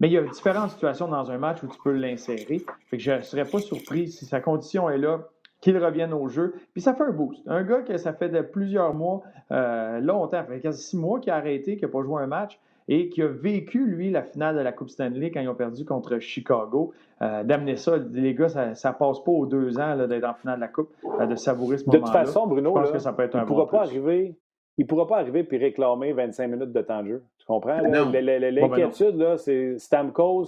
Mais il y a différentes situations dans un match où tu peux l'insérer. Je ne serais pas surpris si sa condition est là, qu'il revienne au jeu. Puis ça fait un boost. Un gars que ça fait plusieurs mois, euh, longtemps, fait quasi six mois qu'il a arrêté, qu'il n'a pas joué un match et qui a vécu, lui, la finale de la Coupe Stanley quand ils ont perdu contre Chicago. Euh, d'amener ça, les gars, ça, ne passe pas aux deux ans d'être en finale de la Coupe, euh, de savourer ce moment-là. De toute façon, Bruno, je pense que ça peut être un il ne pourra pas arriver. Il pourra pas arriver et réclamer 25 minutes de temps de jeu. Tu comprends? L'inquiétude, c'est Stamkos.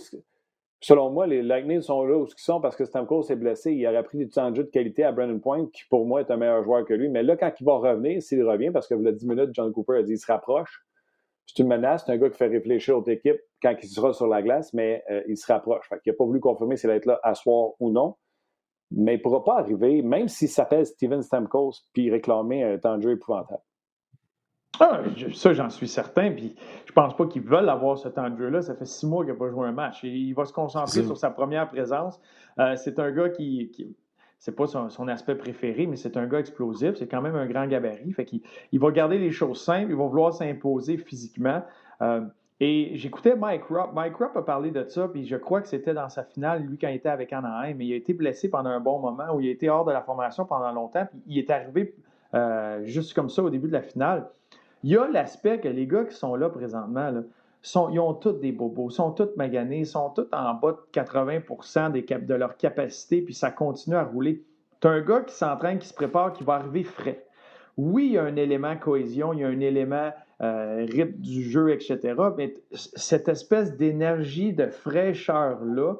Selon moi, les Lightning sont là où ils sont parce que Stamkos est blessé. Il aurait pris du temps de jeu de qualité à Brandon Point, qui pour moi est un meilleur joueur que lui. Mais là, quand il va revenir, s'il revient, parce que vous l'avez 10 minutes, John Cooper a dit qu'il se rapproche, c'est une menace. C'est un gars qui fait réfléchir autre équipe quand il sera sur la glace, mais euh, il se rapproche. Fait il n'a pas voulu confirmer s'il va être là à soir ou non. Mais il ne pourra pas arriver, même s'il s'appelle Steven Stamkos, puis réclamer un temps de jeu épouvantable. Ah, ça, j'en suis certain. Puis je pense pas qu'ils veulent avoir ce temps de jeu-là. Ça fait six mois qu'il n'a pas joué un match. Et il va se concentrer sur sa première présence. Euh, c'est un gars qui, c'est pas son, aspect préféré, mais c'est un gars explosif. C'est quand même un grand gabarit. Fait qu'il il va garder les choses simples. Il va vouloir s'imposer physiquement. Euh, et j'écoutais Mike Rupp. Mike Rupp a parlé de ça, puis je crois que c'était dans sa finale, lui, quand il était avec Anaheim. Mais il a été blessé pendant un bon moment, où il a été hors de la formation pendant longtemps, puis il est arrivé euh, juste comme ça au début de la finale. Il y a l'aspect que les gars qui sont là présentement, ils ont tous des bobos, sont tous maganés, sont tous en bas de 80 des cap de leur capacité, puis ça continue à rouler. Tu un gars qui s'entraîne, qui se prépare, qui va arriver frais. Oui, il y a un élément cohésion, il y a un élément euh, rythme du jeu, etc. Mais cette espèce d'énergie, de fraîcheur-là,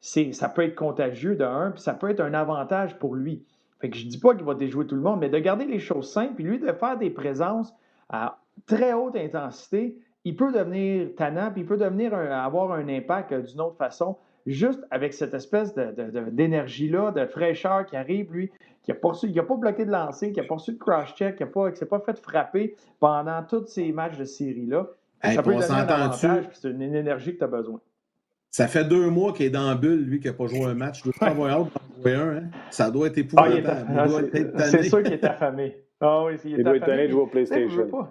ça peut être contagieux de un, puis ça peut être un avantage pour lui. Fait que je dis pas qu'il va déjouer tout le monde, mais de garder les choses simples, puis lui de faire des présences à très haute intensité, il peut devenir tannant, puis il peut devenir avoir un impact euh, d'une autre façon, juste avec cette espèce d'énergie-là, de, fraîcheur qui arrive, lui, qui n'a pas, pas bloqué de lancer, qui n'a pas reçu de cross-check, qui ne s'est pas fait frapper pendant tous ces matchs de série-là. ça peut donner un avantage, c'est une, énergie que tu as besoin. Ça fait deux mois qu'il est dans la bulle, lui, qui n'a pas joué un match. Je dois pas avoir hâte jouer un. Hein? Ça doit être épouvantable. Ah, c'est sûr qu'il est affamé. Ah oui, il, il doit être tanné de jouer au PlayStation.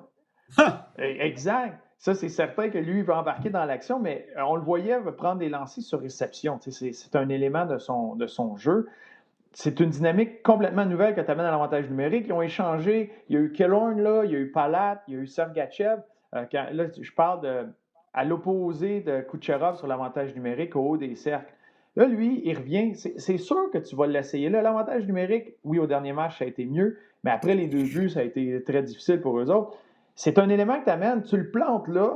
Eh, exact. Ça, c'est certain que lui, il va embarquer dans l'action, mais euh, on le voyait prendre des lancers sur réception. C'est un élément de son, jeu. C'est une dynamique complètement nouvelle que tu amènes à l'avantage numérique. Ils ont échangé. Il y a eu Kellorn, là, il y a eu Palat, il y a eu Sergachev. Euh, là, je parle à l'opposé de Kucherov sur l'avantage numérique au haut des cercles. Là, lui, il revient. C'est sûr que tu vas l'essayer. Là, l'avantage numérique, oui, au dernier match, ça a été mieux, mais après les deux buts, ça a été très difficile pour eux autres. C'est un élément que tu amènes, tu le plantes là,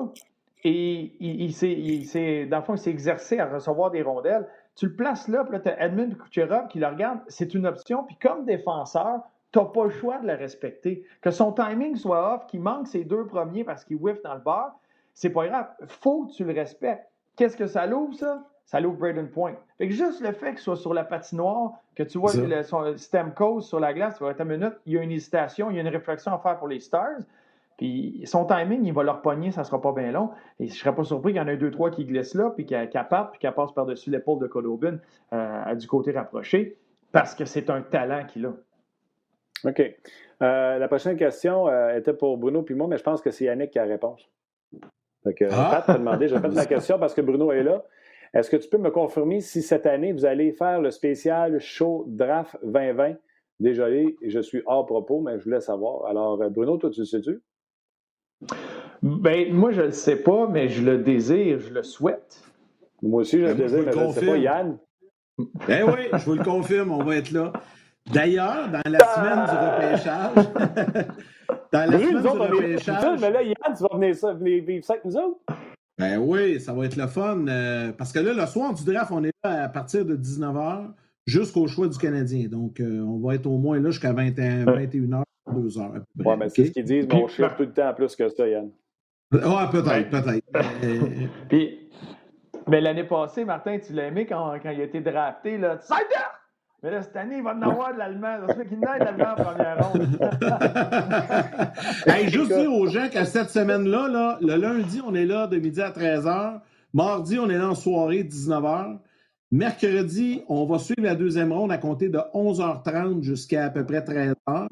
et il, il, dans le fond, il s'est exercé à recevoir des rondelles. Tu le places là, puis là, tu as Edmund Kucherov qui le regarde, c'est une option, puis comme défenseur, tu n'as pas le choix de le respecter. Que son timing soit off, qu'il manque ses deux premiers parce qu'il whiff dans le bar, c'est pas grave. faut que tu le respectes. Qu'est-ce que ça l'ouvre, ça? Ça l'ouvre Braden Point. Fait que juste le fait qu'il soit sur la patinoire, que tu vois le, son Stamkos sur la glace, tu vas être une minute, il y a une hésitation, il y a une réflexion à faire pour les Stars. Puis son timing, il va leur pogner, ça ne sera pas bien long. Et je ne serais pas surpris qu'il y en ait deux, trois qui glissent là, puis qu'elle parte, puis qu'elle passe par-dessus l'épaule de Kodobin euh, du côté rapproché, parce que c'est un talent qu'il a. OK. Euh, la prochaine question euh, était pour Bruno puis moi, mais je pense que c'est Yannick qui a la réponse. Donc, ah! Pat t'a demandé, je répète la question parce que Bruno est là. Est-ce que tu peux me confirmer si cette année, vous allez faire le spécial show draft 2020? Désolé, je suis hors propos, mais je voulais savoir. Alors, Bruno, toi, tu le sais-tu? Ben, moi, je ne le sais pas, mais je le désire, je le souhaite. Moi aussi, je le ben, désire, mais je ne sais pas, Yann. Ben oui, je vous le confirme, on va être là. D'ailleurs, dans la semaine du repêchage. dans la semaine du repêchage. mais là, Yann, tu vas venir, ça, venir vivre ça avec nous autres? Ben oui, ça va être le fun. Euh, parce que là, le soir du draft, on est là à partir de 19h jusqu'au choix du Canadien. Donc, euh, on va être au moins là jusqu'à 21, 21h, 2h. Oui, mais c'est ce qu'ils disent, mais on cherche tout le temps plus que ça, Yann. Ouais, peut-être, peut-être. Puis, mais l'année passée, Martin, tu l'as aimé quand, quand il a été drafté, là. Mais là, cette année, il va en avoir de l'allemand. Ça fait qu'il n'aille l'allemand en première ronde. hey, juste dire aux gens qu'à cette semaine-là, là, le lundi, on est là de midi à 13h. Mardi, on est là en soirée, 19h. Mercredi, on va suivre la deuxième ronde à compter de 11h30 jusqu'à à peu près 13h.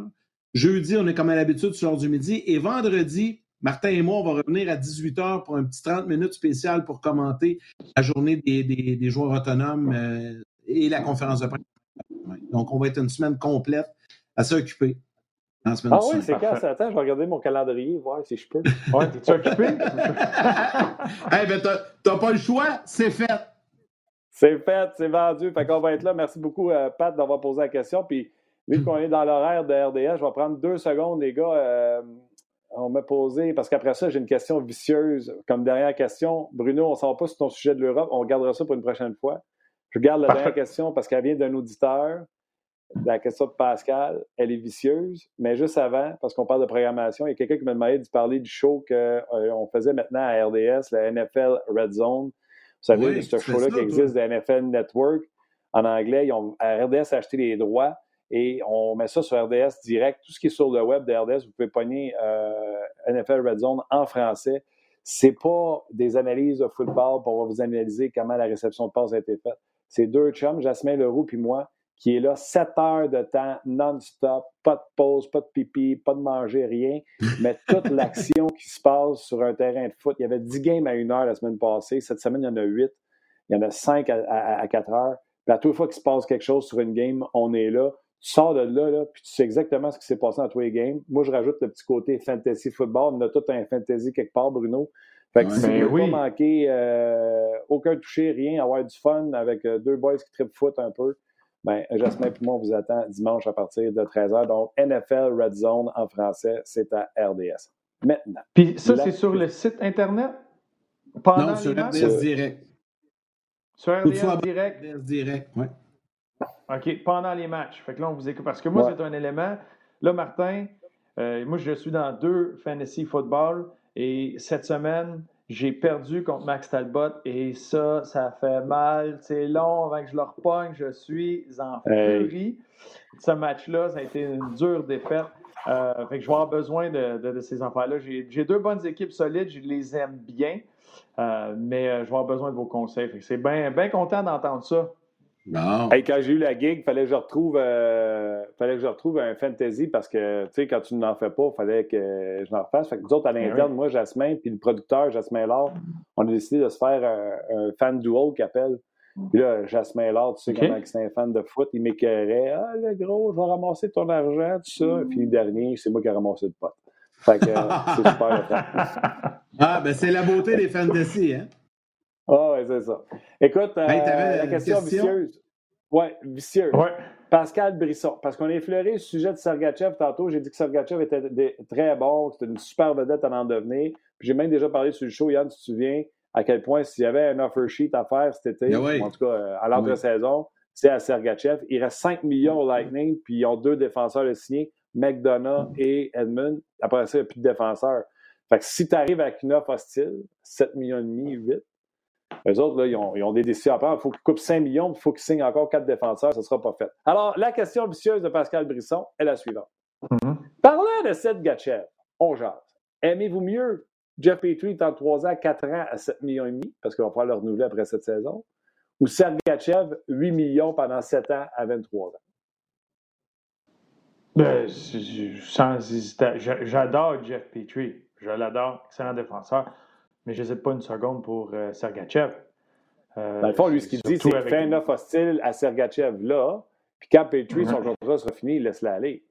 Jeudi, on est comme à l'habitude sur l'heure du midi. Et vendredi, Martin et moi, on va revenir à 18h pour un petit 30 minutes spécial pour commenter la journée des, des, joueurs autonomes euh, et la conférence de presse. Donc, on va être une semaine complète. En semaine ah oui, c'est quand? Ça? Attends, je vais regarder mon calendrier, voir si je peux. Ouais, t'es-tu occupé? Eh bien, t'as pas le choix, c'est fait. C'est fait, c'est vendu. Fait qu'on va être là. Merci beaucoup, euh, Pat, d'avoir posé la question. Puis, vu qu'on est dans l'horaire de RDA, je vais prendre deux secondes, les gars. Euh, on m'a posé, parce qu'après ça, j'ai une question vicieuse comme dernière question. Bruno, on ne s'en va pas sur ton sujet de l'Europe. On gardera ça pour une prochaine fois. Je garde la dernière question parce qu'elle vient d'un auditeur. La question de Pascal, elle est vicieuse, mais juste avant, parce qu'on parle de programmation, il y a quelqu'un qui m'a demandé de parler du show qu'on euh, faisait maintenant à RDS, la NFL Red Zone. Vous savez, ce show-là qui existe de NFL Network en anglais. Ils ont, RDS a acheté les droits et on met ça sur RDS direct. Tout ce qui est sur le web de RDS, vous pouvez pogner euh, NFL Red Zone en français. C'est pas des analyses de football pour vous analyser comment la réception de passe a été faite. C'est deux chums, Jasmin Leroux puis moi, qui est là sept heures de temps non-stop, pas de pause, pas de pipi, pas de manger, rien, mais toute l'action qui se passe sur un terrain de foot. Il y avait dix games à une heure la semaine passée. Cette semaine, il y en a huit. Il y en a cinq à, quatre heures. Puis à toute fois qu'il se passe quelque chose sur une game, on est là. Tu sors de là, là puis tu sais exactement ce qui s'est passé dans tous les games. Moi, je rajoute le petit côté fantasy football. On a tout un fantasy quelque part, Bruno. Fait que si ben vous ne pas manquer euh, aucun toucher, rien, avoir du fun avec euh, deux boys qui trip foot un peu, ben, Jasmin et moi, on vous attend dimanche à partir de 13h. Donc, NFL Red Zone en français, c'est à RDS. Maintenant. Puis ça, c'est sur le site Internet? Pendant non, sur RDS Direct. Sur RDS Direct? RDS Direct, oui. OK, pendant les matchs. Fait que là, on vous écoute. Parce que moi, c'est un élément. Là, Martin, euh, moi, je suis dans deux fantasy football. Et cette semaine, j'ai perdu contre Max Talbot et ça, ça fait mal. C'est long avant que je le repogne. Je suis en furie. Ce match-là, ça a été une dure défaite. Euh, fait que je vais avoir besoin de, ces enfants-là. J'ai deux bonnes équipes solides, je les aime bien, euh, mais je vais avoir besoin de vos conseils. C'est bien bien content d'entendre ça. Non. quand j'ai eu la gig, il fallait que je retrouve euh, fallait que je retrouve un fantasy parce que tu sais, quand tu n'en fais pas, il fallait que je n'en refasse. Fait que nous autres, à ben l'interne, moi, Jasmin, puis le producteur, Jasmin Lard, on a décidé de se faire un, fan duo qui appelle. Puis là, Jasmin Lard, tu sais comment c'est un fan de foot, il m'écœurait Ah le gros, je vais ramasser ton argent, tout ça. Puis le dernier, c'est moi qui ai ramassé le pot. Fait que c'est super Ah, ben c'est la beauté des fantasy, hein? Ah, oui, c'est ça. Écoute, euh, la question, vicieuse. Oui, vicieuse. Ouais. Pascal Brisson, parce qu'on a effleuré le sujet de Sergachev tantôt. J'ai dit que Sergachev était très bon, c'était une super vedette à en devenir. Puis j'ai même déjà parlé sur le show, Yann, tu te souviens, à quel point s'il y avait un offer sheet à faire cet été, ah en tout cas euh, à l'entre-saison, c'est à Sergachev. Il reste 5 millions au Lightning, puis ils ont deux défenseurs de signer, McDonough et Edmund. Après ça, il n'y a plus de défenseurs. Fait que si tu arrives avec une offre hostile, 7 millions et demi, 8, eux autres, là, ils, ont, des décisions à prendre. Il faut qu'ils coupent 5 millions, il faut qu'ils signent encore 4 défenseurs, ça ne sera pas fait. Alors, la question vicieuse de Pascal Brisson est la suivante. Mm-hmm. Parlant de Seth Gatchev, on jase. Aimez-vous mieux Jeff Petrie dans 3 ans, 4 ans à 7 millions et demi, parce qu'on va pouvoir le renouveler après cette saison, ou Sergachev, 8 millions pendant 7 ans à 23 ans? Ben, sans j'adore Jeff Petrie. Je l'adore, excellent défenseur mais je n'hésite pas une seconde pour euh, Sergachev. Euh, Dans le fond, lui, ce qu'il dit, c'est qu'il fait un offre hostile à Sergachev là, puis quand Petrie, son contrat sera fini, il laisse l'aller.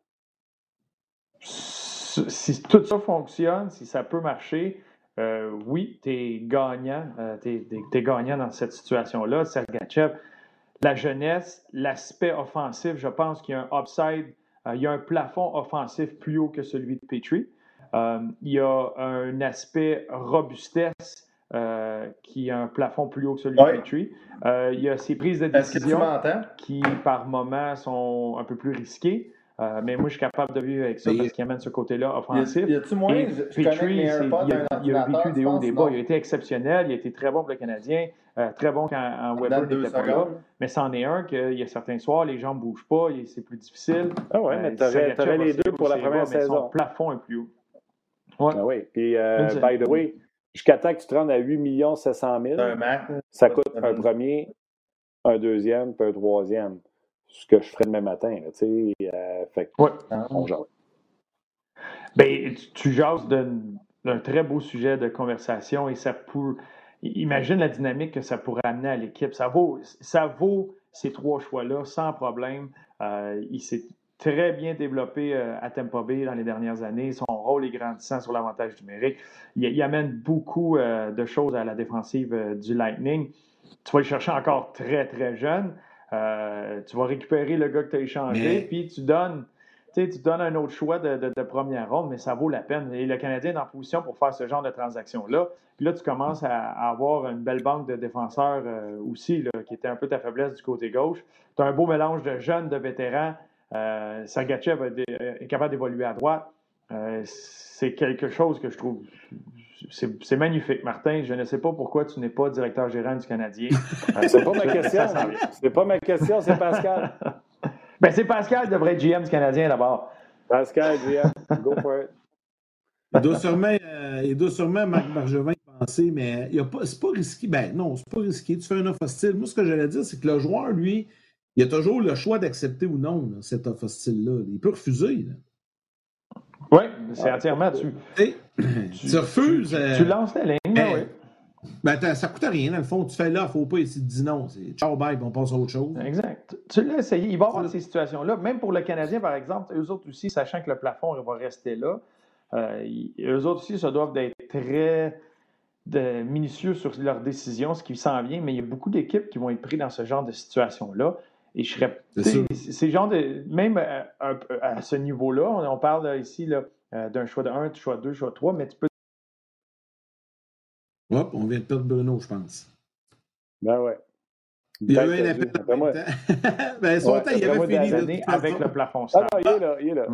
Si tout ça fonctionne, si ça peut marcher, euh, oui, tu es gagnant. tu es, gagnant dans cette situation-là. Sergachev, la jeunesse, l'aspect offensif, je pense qu'il y a un upside, euh, il y a un plafond offensif plus haut que celui de Petrie. Euh, il y a un aspect robustesse qui a un plafond plus haut que celui de Petrie. il y a ses prises de décision qui, par moments, sont un peu plus risquées. Euh, mais moi, je suis capable de vivre avec ça parce qu'il amène ce côté-là offensif. Y a-tu moyen Petrie, il, a, vécu des hauts, des bas. Il a été exceptionnel. Il a été très bon pour le Canadien. Euh, très bon quand Weber n'était pas là. Mais c'en est un qu'il y a certains soirs, les gens ne bougent pas. C'est plus difficile. Ah ouais, mais euh, tu aurais, les deux pour la première saison. Son plafond est plus haut. Ouais. Ah oui. Puis, by the way, jusqu'à temps que tu te rendes à 8 700 000, ça coûte un premier, un deuxième, puis un troisième ce que je ferais demain matin. Là, euh, fait ouais. on Ben, tu jases d'un très beau sujet de conversation et ça peut. Imagine la dynamique que ça pourrait amener à l'équipe. Ça vaut, ça vaut ces trois choix-là sans problème. Euh, il s'est très bien développé euh, à Tampa Bay dans les dernières années. Son rôle est grandissant sur l'avantage numérique. Il, amène beaucoup de choses à la défensive du Lightning. Tu vas le chercher encore très, très jeune. Euh, tu vas récupérer le gars que tu as échangé, puis tu donnes, tu donnes un autre choix de, de, première ronde, mais ça vaut la peine. Et le Canadien est en position pour faire ce genre de transaction-là. Puis là, tu commences à, avoir une belle banque de défenseurs euh, aussi, là, qui était un peu ta faiblesse du côté gauche. Tu as un beau mélange de jeunes, de vétérans. Euh, Sergachev est capable d'évoluer à droite. Euh, c'est quelque chose que je trouve c'est magnifique, Martin. Je ne sais pas pourquoi tu n'es pas directeur gérant du Canadien. Euh, c'est pas ma question. C'est pas ma question, c'est Pascal. ben, c'est Pascal qui devrait être GM du Canadien d'abord. Pascal, GM, go for it. Il doit sûrement, euh, il doit sûrement Marc Bergevin penser, mais c'est pas risqué. Ben non, c'est pas risqué. Tu fais un offre hostile. Moi, ce que j'allais dire, c'est que le joueur, lui, il a toujours le choix d'accepter ou non cet offre hostile-là. Il peut refuser. Oui, c'est entièrement. Tu, tu, refuses. Tu, lances la ligne, oui. Ben, ça coûte rien, dans le fond. Tu fais là, il ne faut pas essayer de dire non. C'est ciao, bye, on passe à autre chose. Exact. Tu l'as essayé. Il va y avoir ces situations-là. Même pour le Canadien, par exemple, eux autres aussi, sachant que le plafond va rester là, euh, eux autres aussi, ça doivent être très de, minutieux sur leurs décisions, ce qui s'en vient, mais il y a beaucoup d'équipes qui vont être prises dans ce genre de situation-là. Et je serais. C'est genre de. Même à, ce niveau-là, on, parle ici euh, d'un choix de 1, choix de 2, choix de 3, mais tu peux. Hop, on vient de perdre Bruno, je pense. Ben ouais. Il y a eu un appel. ben, son temps, il avait fini. avec le plafond Ah non, il est là, il est là.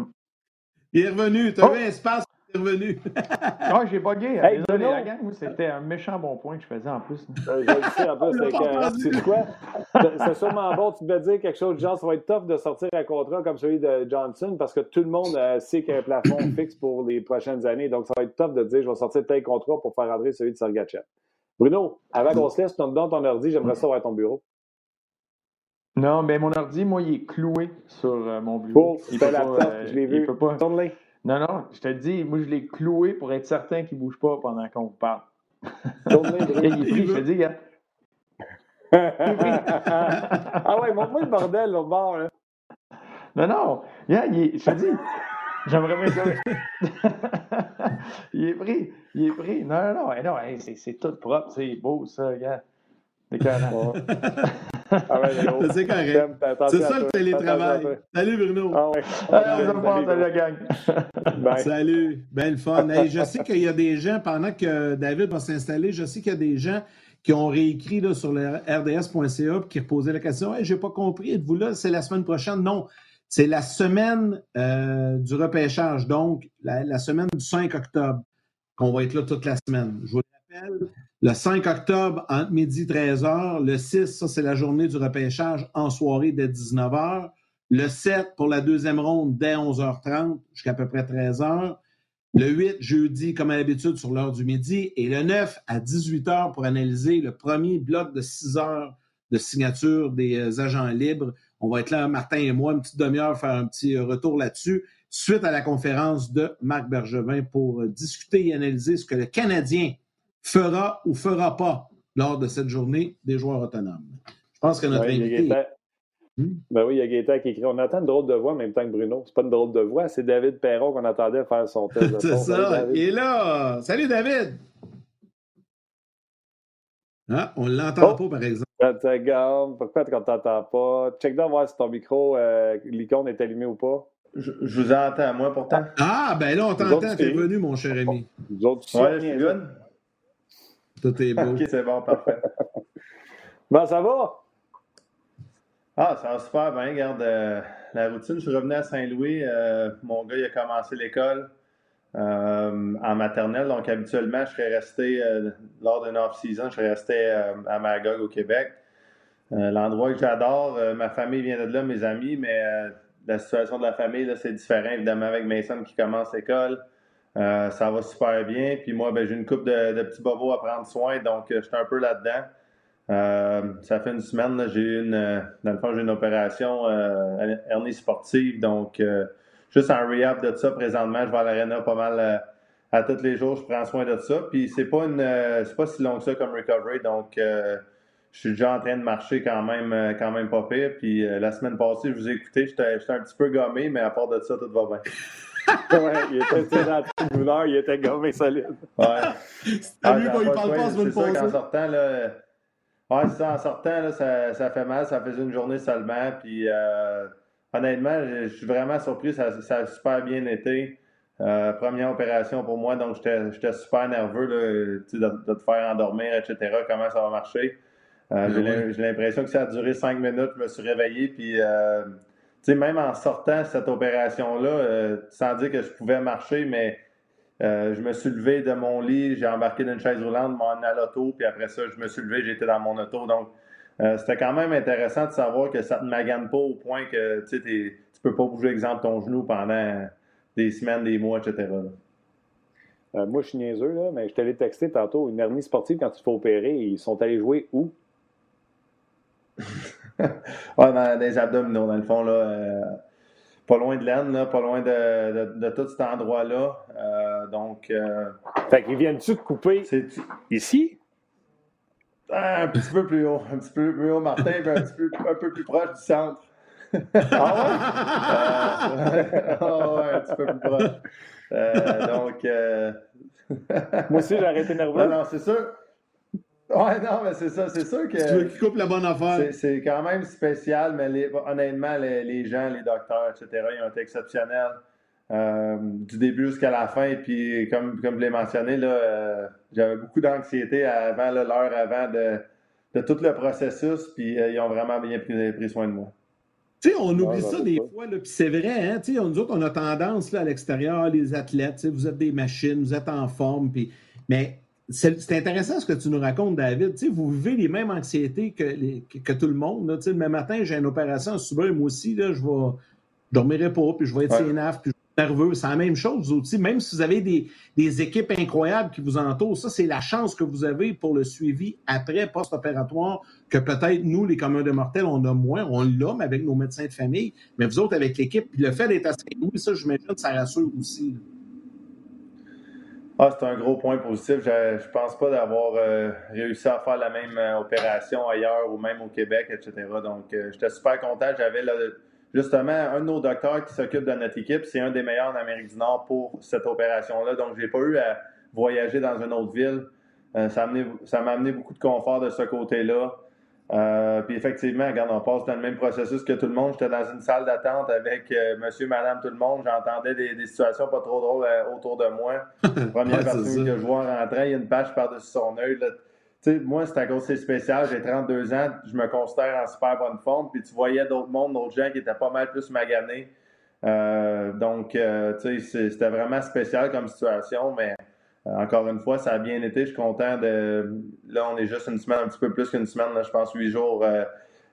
Il est revenu. Tu as oh! un espace revenu. ah, j'ai bugué. Hey, Désolé, la gang, c'était un méchant bon point que je faisais en plus. Euh, je le sais, en plus, c'est quoi? C'est sûrement bon, tu devais dire quelque chose genre, ça va être tough de sortir un contrat comme celui de Johnson parce que tout le monde euh, sait qu'il y a un plafond fixe pour les prochaines années. Donc, ça va être tough de dire, je vais sortir tel contrat pour faire rentrer celui de Sergachev. Bruno, avant qu'on se laisse, dans ton ordi, j'aimerais savoir ton bureau. Non, mais mon ordi, moi, il est cloué sur euh, mon bureau. il peut laptop, pas, je l'ai vu. Il peut pas. Non, non, je te dis, moi, je l'ai cloué pour être certain qu'il ne bouge pas pendant qu'on vous parle. il est pris, je te dis, gars. ah ouais, montre-moi le bordel, au bord, là. Non, non, yeah, il est, je te dis, j'aimerais bien ça. il est pris, il est pris. Non, non, non, non c'est tout propre, c'est beau, ça, gars. C'est Ah c'est correct. C'est ça le télétravail. Salut Bruno. Ah ouais. salut la gang. Salut. Belle fun. je sais qu'il y a des gens, pendant que David va s'installer, je sais qu'il y a des gens qui ont réécrit là, sur le rds.ca qui reposaient la question hey, j'ai pas compris, êtes-vous là C'est la semaine prochaine? Non. C'est la semaine euh, du repêchage, donc la, la, semaine du 5 octobre, qu'on va être là toute la semaine. Je vous le rappelle, le 5 octobre, entre midi et 13h. Le 6, ça, c'est la journée du repêchage en soirée dès 19h. Le 7, pour la deuxième ronde, dès 11h30 jusqu'à peu près 13h. Le 8, jeudi, comme à l'habitude, sur l'heure du midi. Et le 9, à 18h, pour analyser le premier bloc de 6 heures de signature des euh, agents libres. On va être là, Martin et moi, une petite demi-heure, faire un petit retour là-dessus, suite à la conférence de Marc Bergevin pour euh, discuter et analyser ce que le Canadien fera ou fera pas lors de cette journée des joueurs autonomes. Je pense que notre invité... Hmm? Ben oui, il y a Gaëtan qui écrit On attend une drôle de voix en même temps que Bruno. C'est pas une drôle de voix, c'est David Perron qu'on attendait faire son test. c'est ça, il est là. Salut David. Ah, on ne l'entend oh! pas, par exemple. secondes. Pourquoi on t'entend pas? Check down voir si ton micro, euh, l'icône est allumée ou pas. Je, vous entends, moi, pourtant. Ah, ben là, on t'entend. T'es venu, mon cher ami. Vous autres, ouais, je suis good. Tout est beau. OK, c'est bon, parfait. ben, ça va? Ah, ça va super bien. Regarde, euh, la routine, je suis revenu à Saint-Louis. Euh, mon gars, il a commencé l'école euh, en maternelle. Donc, habituellement, je serais resté, lors d'une off-season, je serais resté à Magog au Québec. L'endroit que j'adore, ma famille vient de là, mes amis, mais la situation de la famille, c'est différent, évidemment, avec Mason qui commence l'école. Euh, ça va super bien. Puis moi, ben, j'ai une coupe de, petits bobos à prendre soin, donc euh, je suis un peu là-dedans. Euh, ça fait une semaine, j'ai une, dans le fond, j'ai une opération hernie sportive, donc juste en rehab de ça présentement, je vais à l'arena pas mal à tous les jours, je prends soin de ça. Puis c'est pas une, c'est pas si long que ça comme recovery, donc je suis déjà en train de marcher quand même, quand même pas pire. Puis la semaine passée, je vous ai écouté, j'étais un petit peu gommé, mais à part de ça, tout va bien. Ouais, il était dans la douleur, il était gommé solide. Ouais. Ah, lui, il parle pas, qu'en sortant, là. Ouais, c'est ça, en sortant, là, ça, ça, fait mal, ça faisait une journée seulement. Puis, euh, honnêtement, je suis vraiment surpris, ça, ça, a super bien été. Euh, première opération pour moi, donc j'étais super nerveux là, de, de, te faire endormir, etc. Comment ça va marcher. Euh, ben j'ai l'impression que ça a duré cinq minutes. Je me suis réveillé, puis même en sortant cette opération-là, euh, sans dire que je pouvais marcher, mais euh, je me suis levé de mon lit, j'ai embarqué dans une chaise roulante, m'en à l'auto, puis après ça, je me suis levé, j'étais dans mon auto. Donc, euh, c'était quand même intéressant de savoir que ça ne te magane pas au point que tu ne peux pas bouger, exemple, ton genou pendant des semaines, des mois, etc. moi, je suis niaiseux, là, mais je t'allais texter tantôt, une hernie sportive, quand tu te fais opérer, ils sont allés jouer où? ouais, dans les abdominaux, dans le fond, là. Euh, pas loin de l'aine, pas loin de, de, tout cet endroit-là. Euh, donc. Euh, fait qu'ils viennent-tu de couper ici? Ah, un petit peu plus haut. Un petit peu plus haut, Martin, un, petit peu, un peu plus proche du centre. ah ouais? oh, ouais, un petit peu plus proche. donc. Moi aussi, j'ai arrêté nerveux. Non, non, c'est sûr. Ouais, non, mais c'est ça, c'est sûr que. Tu veux qu'ils coupent la bonne affaire. C'est quand même spécial, mais honnêtement, les, gens, les docteurs, etc., ils ont été exceptionnels euh, du début jusqu'à la fin. Puis, comme, comme je l'ai mentionné, là, euh, j'avais beaucoup d'anxiété avant, l'heure avant de, de, tout le processus, puis euh, ils ont vraiment bien pris, soin de moi. Tu sais, on oublie ça des fois, puis c'est vrai, hein, tu sais, nous autres, on a tendance là, à l'extérieur, les athlètes, vous êtes des machines, vous êtes en forme, puis, mais c'est intéressant ce que tu nous racontes, David. vous vivez les mêmes anxiétés que, que, tout le monde. Là. Le même matin, j'ai une opération à subir, moi aussi, là, je ne dormirai pas, puis je vais être ouais. puis je vais nerveux. C'est la même chose, vous aussi. Même si vous avez des, des équipes incroyables qui vous entourent, ça, c'est la chance que vous avez pour le suivi après, post-opératoire, que peut-être nous, les communs de mortels, on a moins. On l'a, mais avec nos médecins de famille. Mais vous autres, avec l'équipe, le fait d'être à Saint-Louis, ça, j'imagine, ça rassure aussi. Ah, c'est un gros point positif. Je ne pense pas d'avoir euh, réussi à faire la même euh, opération ailleurs ou même au Québec, etc. Donc, euh, j'étais super content. J'avais justement un de nos docteurs qui s'occupe de notre équipe. C'est un des meilleurs en Amérique du Nord pour cette opération-là. Donc, je n'ai pas eu à voyager dans une autre ville. ça m'a amené beaucoup de confort de ce côté-là. Euh, puis effectivement, regarde, on passe dans le même processus que tout le monde. J'étais dans une salle d'attente avec euh, monsieur, madame, tout le monde. J'entendais des, situations pas trop drôles euh, autour de moi. Première personne que je vois en rentrant, il y a une page par-dessus son œil. Moi, c'est cause c'est spécial. J'ai 32 ans, je me considère en super bonne forme. Puis tu voyais d'autres mondes, d'autres gens qui étaient pas mal plus maganés. donc, c'était vraiment spécial comme situation, mais encore une fois, ça a bien été. Je suis content de. Là, on est juste une semaine, un petit peu plus qu'une semaine, je pense huit jours euh,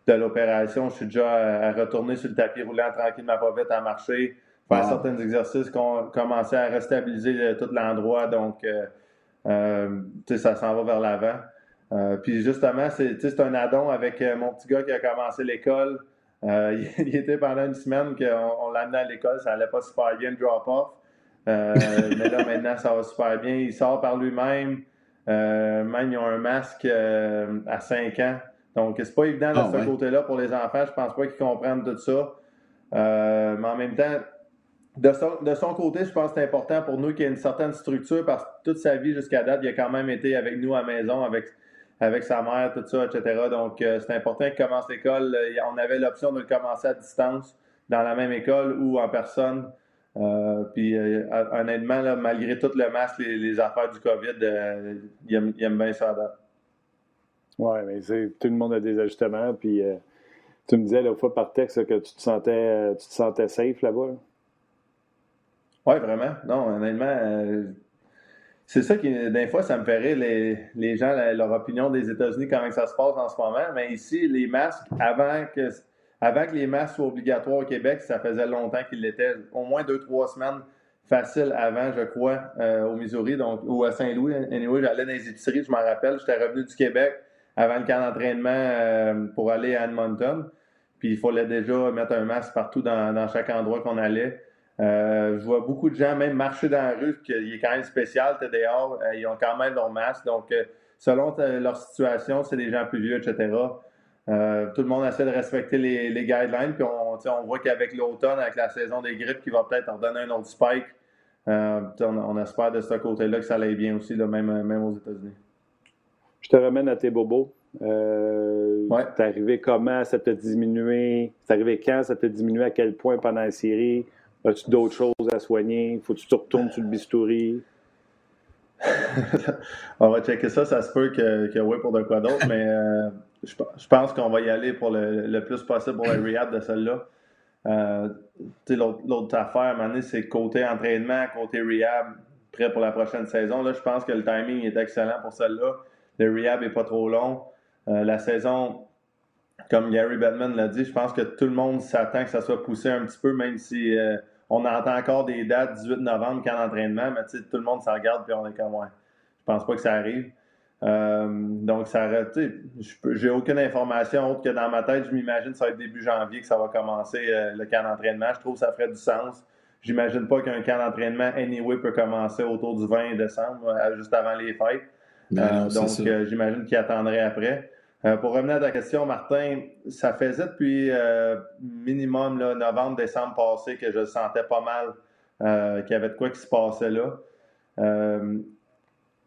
de l'opération. Je suis déjà à, retourner sur le tapis roulant tranquillement, pas vite, à marcher, faire certains exercices, commencer à restabiliser euh, tout l'endroit. Donc, ça s'en va vers l'avant. puis justement, c'est un addon avec mon petit gars qui a commencé l'école. il, était pendant une semaine qu'on l'a amené à l'école, ça allait pas super bien, le drop-off. Euh, mais là, maintenant, ça va super bien. Il sort par lui-même. Euh, même, ils ont un masque euh, à 5 ans. Donc, c'est pas évident de ah, ce côté-là pour les enfants. Je pense pas qu'ils comprennent tout ça. mais en même temps, de son, côté, je pense que c'est important pour nous qu'il y ait une certaine structure parce que toute sa vie jusqu'à date, il a quand même été avec nous à la maison, avec avec sa mère, tout ça, etc. Donc, c'est important qu'il commence l'école. On avait l'option de le commencer à distance dans la même école ou en personne. Puis honnêtement, malgré tout le masque, les, affaires du COVID, il, aime, bien ça Oui, mais tout le monde a des ajustements. Puis tu me disais l'autre fois par texte que tu te sentais, tu te sentais safe là-bas. Oui, vraiment. Non, honnêtement, euh, c'est ça qui, des fois, ça me ferait les, les gens, leur opinion des États-Unis, comment ça se passe en ce moment. Mais ici, les masques, avant que, avant que les masques soient obligatoires au Québec, ça faisait longtemps qu'ils l'étaient. Au moins deux, trois semaines facile avant, je crois, euh, au Missouri, donc, ou à Saint-Louis. Anyway, j'allais dans les épiceries, je m'en rappelle. J'étais revenu du Québec avant le camp d'entraînement euh, pour aller à Edmonton. Puis il fallait déjà mettre un masque partout dans, chaque endroit qu'on allait. Euh, je vois beaucoup de gens même marcher dans la rue, qui est quand même spécial, tu dehors, ils ont quand même leur masque. Donc, selon leur situation, c'est des gens plus vieux, etc. tout le monde essaie de respecter les, guidelines, puis on, on voit qu'avec l'automne, avec la saison des grippes qui va peut-être redonner un autre spike, on, espère de ce côté-là que ça aille bien aussi, même, même aux États-Unis. Je te ramène à tes bobos. Euh, ouais. T'es arrivé comment? Ça t'a diminué? C'est arrivé quand? Ça t'a diminué à quel point pendant la série? As-tu d'autres choses à soigner? Faut que tu te retournes sur le bistouri? on va checker ça. Ça se peut que, que oui pour de quoi d'autre, mais euh, je, pense qu'on va y aller pour le, plus possible pour le rehab de celle-là. Euh, l'autre affaire, à c'est côté entraînement, côté rehab, prêt pour la prochaine saison. Là, je pense que le timing est excellent pour celle-là. Le rehab n'est pas trop long. Euh, la saison, comme Gary Bettman l'a dit, je pense que tout le monde s'attend que ça soit poussé un petit peu, même si on entend encore des dates 18 novembre, camp d'entraînement, mais tout le monde s'en regarde puis on est comme ouais. Je pense pas que ça arrive. Euh, donc, ça j'ai aucune information autre que dans ma tête, je m'imagine que ça va être début janvier que ça va commencer euh, le camp d'entraînement. Je trouve que ça ferait du sens. J'imagine pas qu'un camp d'entraînement anyway peut commencer autour du 20 décembre, euh, juste avant les fêtes. Ben donc, j'imagine qu'il attendrait après. Pour revenir à ta question, Martin, ça faisait depuis minimum novembre, décembre passé que je sentais pas mal qu'il y avait de quoi qui se passait là.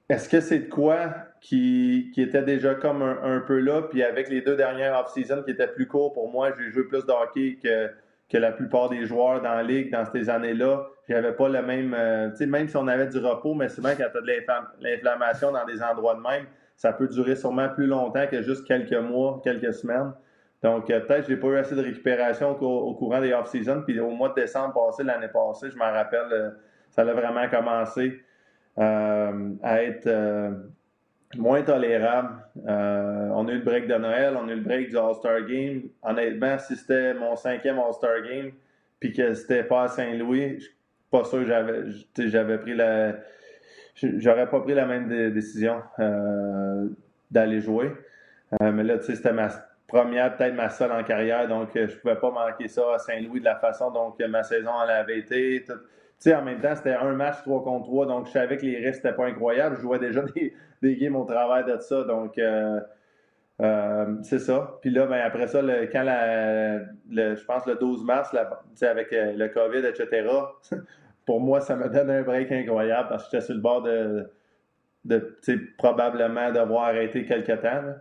Est-ce que c'est de quoi qui, était déjà comme un, peu là? Puis avec les deux dernières off-season qui étaient plus courts pour moi, j'ai joué plus de hockey que, que la plupart des joueurs dans la ligue dans ces années-là. J'avais pas le même. tu sais, même si on avait du repos, mais souvent quand tu as de l'inflammation dans des endroits de même, ça peut durer sûrement plus longtemps que juste quelques mois, quelques semaines. Donc, euh, peut-être que je n'ai pas eu assez de récupération au, courant des off-season. Puis au mois de décembre passé, l'année passée, je m'en rappelle, euh, ça a vraiment commencé euh, à être moins tolérable. on a eu le break de Noël, on a eu le break du All-Star Game. Honnêtement, si c'était mon cinquième All-Star Game, puis que c'était pas à Saint-Louis, je suis pas sûr que j'avais pris la j'aurais pas pris la même décision euh, d'aller jouer. Euh, mais là, c'était ma première, peut-être ma seule en carrière, donc euh, je pouvais pas manquer ça à Saint-Louis de la façon dont ma saison elle avait été. En même temps, c'était un match 3 contre 3, donc je savais que les risques n'étaient pas incroyables. Je jouais déjà des, des games au travail de ça, donc c'est ça. Puis là, ben, après ça, quand la, je pense le 12 mars, avec le COVID, etc., pour moi, ça me donne un break incroyable parce que j'étais sur le bord de, de probablement devoir arrêter quelque temps.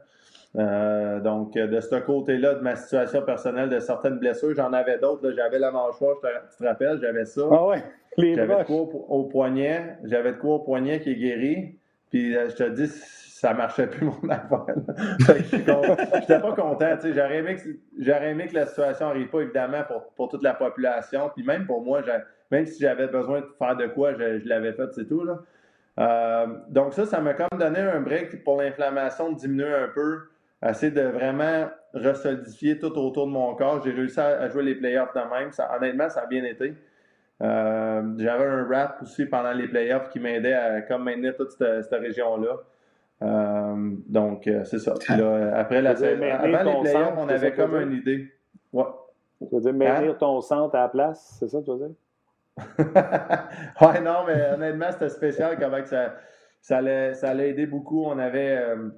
Euh, donc, de ce côté-là, de ma situation personnelle, de certaines blessures, j'en avais d'autres. J'avais la mâchoire, tu te rappelles, j'avais ça. Ah ouais, J'avais de quoi au, poignet. J'avais de quoi au poignet qui est guéri. Puis, euh, je te dis, ça marchait plus mon affaire. Je n'étais pas content. J'aurais aimé, que, aimé que la situation n'arrive pas, évidemment, pour, pour, toute la population. Puis même pour moi, même si j'avais besoin de faire de quoi, je, l'avais fait, c'est tout. Là. Euh, donc ça, ça m'a comme donné un break pour l'inflammation de diminuer un peu, essayer de vraiment resolidifier tout autour de mon corps. J'ai réussi à, jouer les playoffs de même. Ça, honnêtement, ça a bien été. Euh, j'avais un rap aussi pendant les playoffs qui m'aidait à comme maintenir toute cette, région-là. Euh, donc, c'est ça. après la saison, avant les playoffs, on avait comme une idée. Ouais. Tu veux dire maintenir hein? ton centre à la place, c'est ça que tu veux dire? ouais, non, mais honnêtement, c'était spécial comment ça, ça, allait, ça allait aider beaucoup. On avait euh,